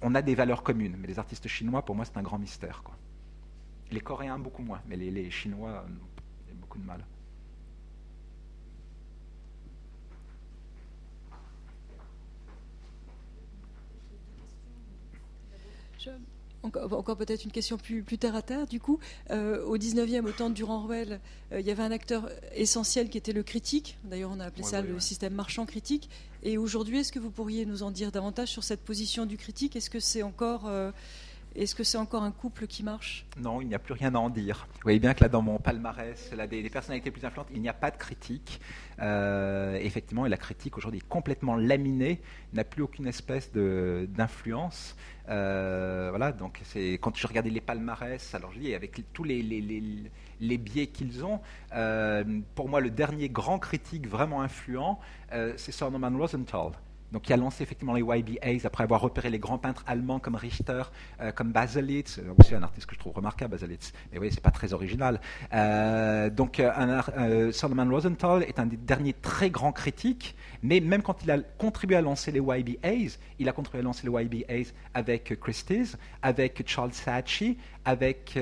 On a des valeurs communes, mais les artistes chinois, pour moi, c'est un grand mystère. Les Coréens, beaucoup moins, mais les, les Chinois, y a beaucoup de mal. Encore, peut-être une question plus, terre à terre, du coup. Euh, au 19e, au temps de Durand-Ruel, euh, il y avait un acteur essentiel qui était le critique. D'ailleurs, on a appelé ça le système marchand critique. Et aujourd'hui, est-ce que vous pourriez nous en dire davantage sur cette position du critique? Est-ce que c'est encore. Euh, est-ce que c'est encore un couple qui marche? Non, il n'y a plus rien à en dire. Vous voyez bien que là, dans mon palmarès, là, des, personnalités plus influentes, il n'y a pas de critique. effectivement, et la critique aujourd'hui est complètement laminée, n'a plus aucune espèce d'influence. Euh, voilà, donc quand je regardais les palmarès, alors je dis avec tous les, les, biais qu'ils ont, euh, pour moi le dernier grand critique vraiment influent, euh, c'est Norman Rosenthal donc qui a lancé effectivement les YBAs après avoir repéré les grands peintres allemands comme Richter, euh, comme Baselitz, euh, aussi un artiste que je trouve remarquable, Baselitz, mais oui, c'est pas très original. Euh, donc un, Solomon Rosenthal est un des derniers très grands critiques, mais même quand il a contribué à lancer les YBAs, il a contribué à lancer les YBAs avec Christie's, avec Charles Saatchi, avec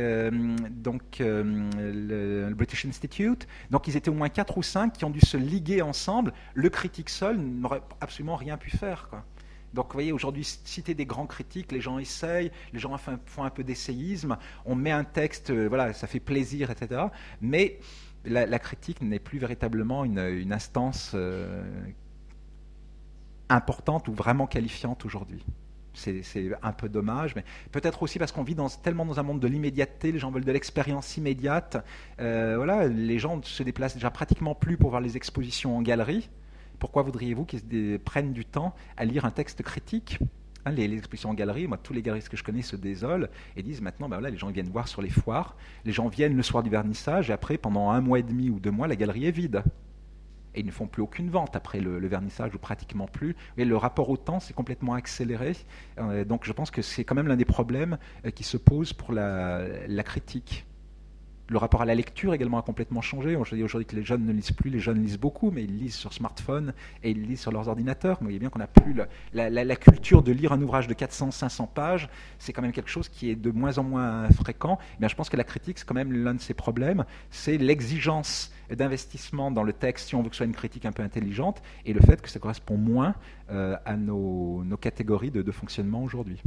donc le, British Institute. Donc ils étaient au moins quatre ou cinq qui ont dû se liguer ensemble. Le critique seul n'aurait absolument rien pu faire. Donc vous voyez, aujourd'hui, citer des grands critiques, les gens essayent, les gens font un peu d'essayisme, on met un texte, euh, voilà, ça fait plaisir, etc. Mais la, critique n'est plus véritablement une, instance euh, importante ou vraiment qualifiante aujourd'hui. C'est un peu dommage, mais peut-être aussi parce qu'on vit tellement dans un monde de l'immédiateté, les gens veulent de l'expérience immédiate. Euh, voilà, les gens se déplacent déjà pratiquement plus pour voir les expositions en galerie pourquoi voudriez-vous qu'ils prennent du temps à lire un texte critique? Hein, les, expositions en galerie, moi, tous les galeristes que je connais se désolent et disent maintenant, ben voilà, les gens viennent voir sur les foires, les gens viennent le soir du vernissage et après, pendant un mois et demi ou deux mois, la galerie est vide. Et ils ne font plus aucune vente après le, vernissage ou pratiquement plus. Et le rapport au temps s'est complètement accéléré. Euh, donc je pense que c'est quand même l'un des problèmes euh, qui se posent pour la critique. Le rapport à la lecture également a complètement changé. Je dis aujourd'hui que les jeunes ne lisent plus, les jeunes lisent beaucoup, mais ils lisent sur smartphone et ils lisent sur leurs ordinateurs. Vous voyez bien qu'on n'a plus la, culture de lire un ouvrage de 400-500 pages. C'est quand même quelque chose qui est de moins en moins fréquent. Eh je pense que la critique, c'est quand même l'un de ces problèmes. C'est l'exigence d'investissement dans le texte si on veut que ce soit une critique un peu intelligente et le fait que ça correspond moins euh, à nos, catégories de fonctionnement aujourd'hui.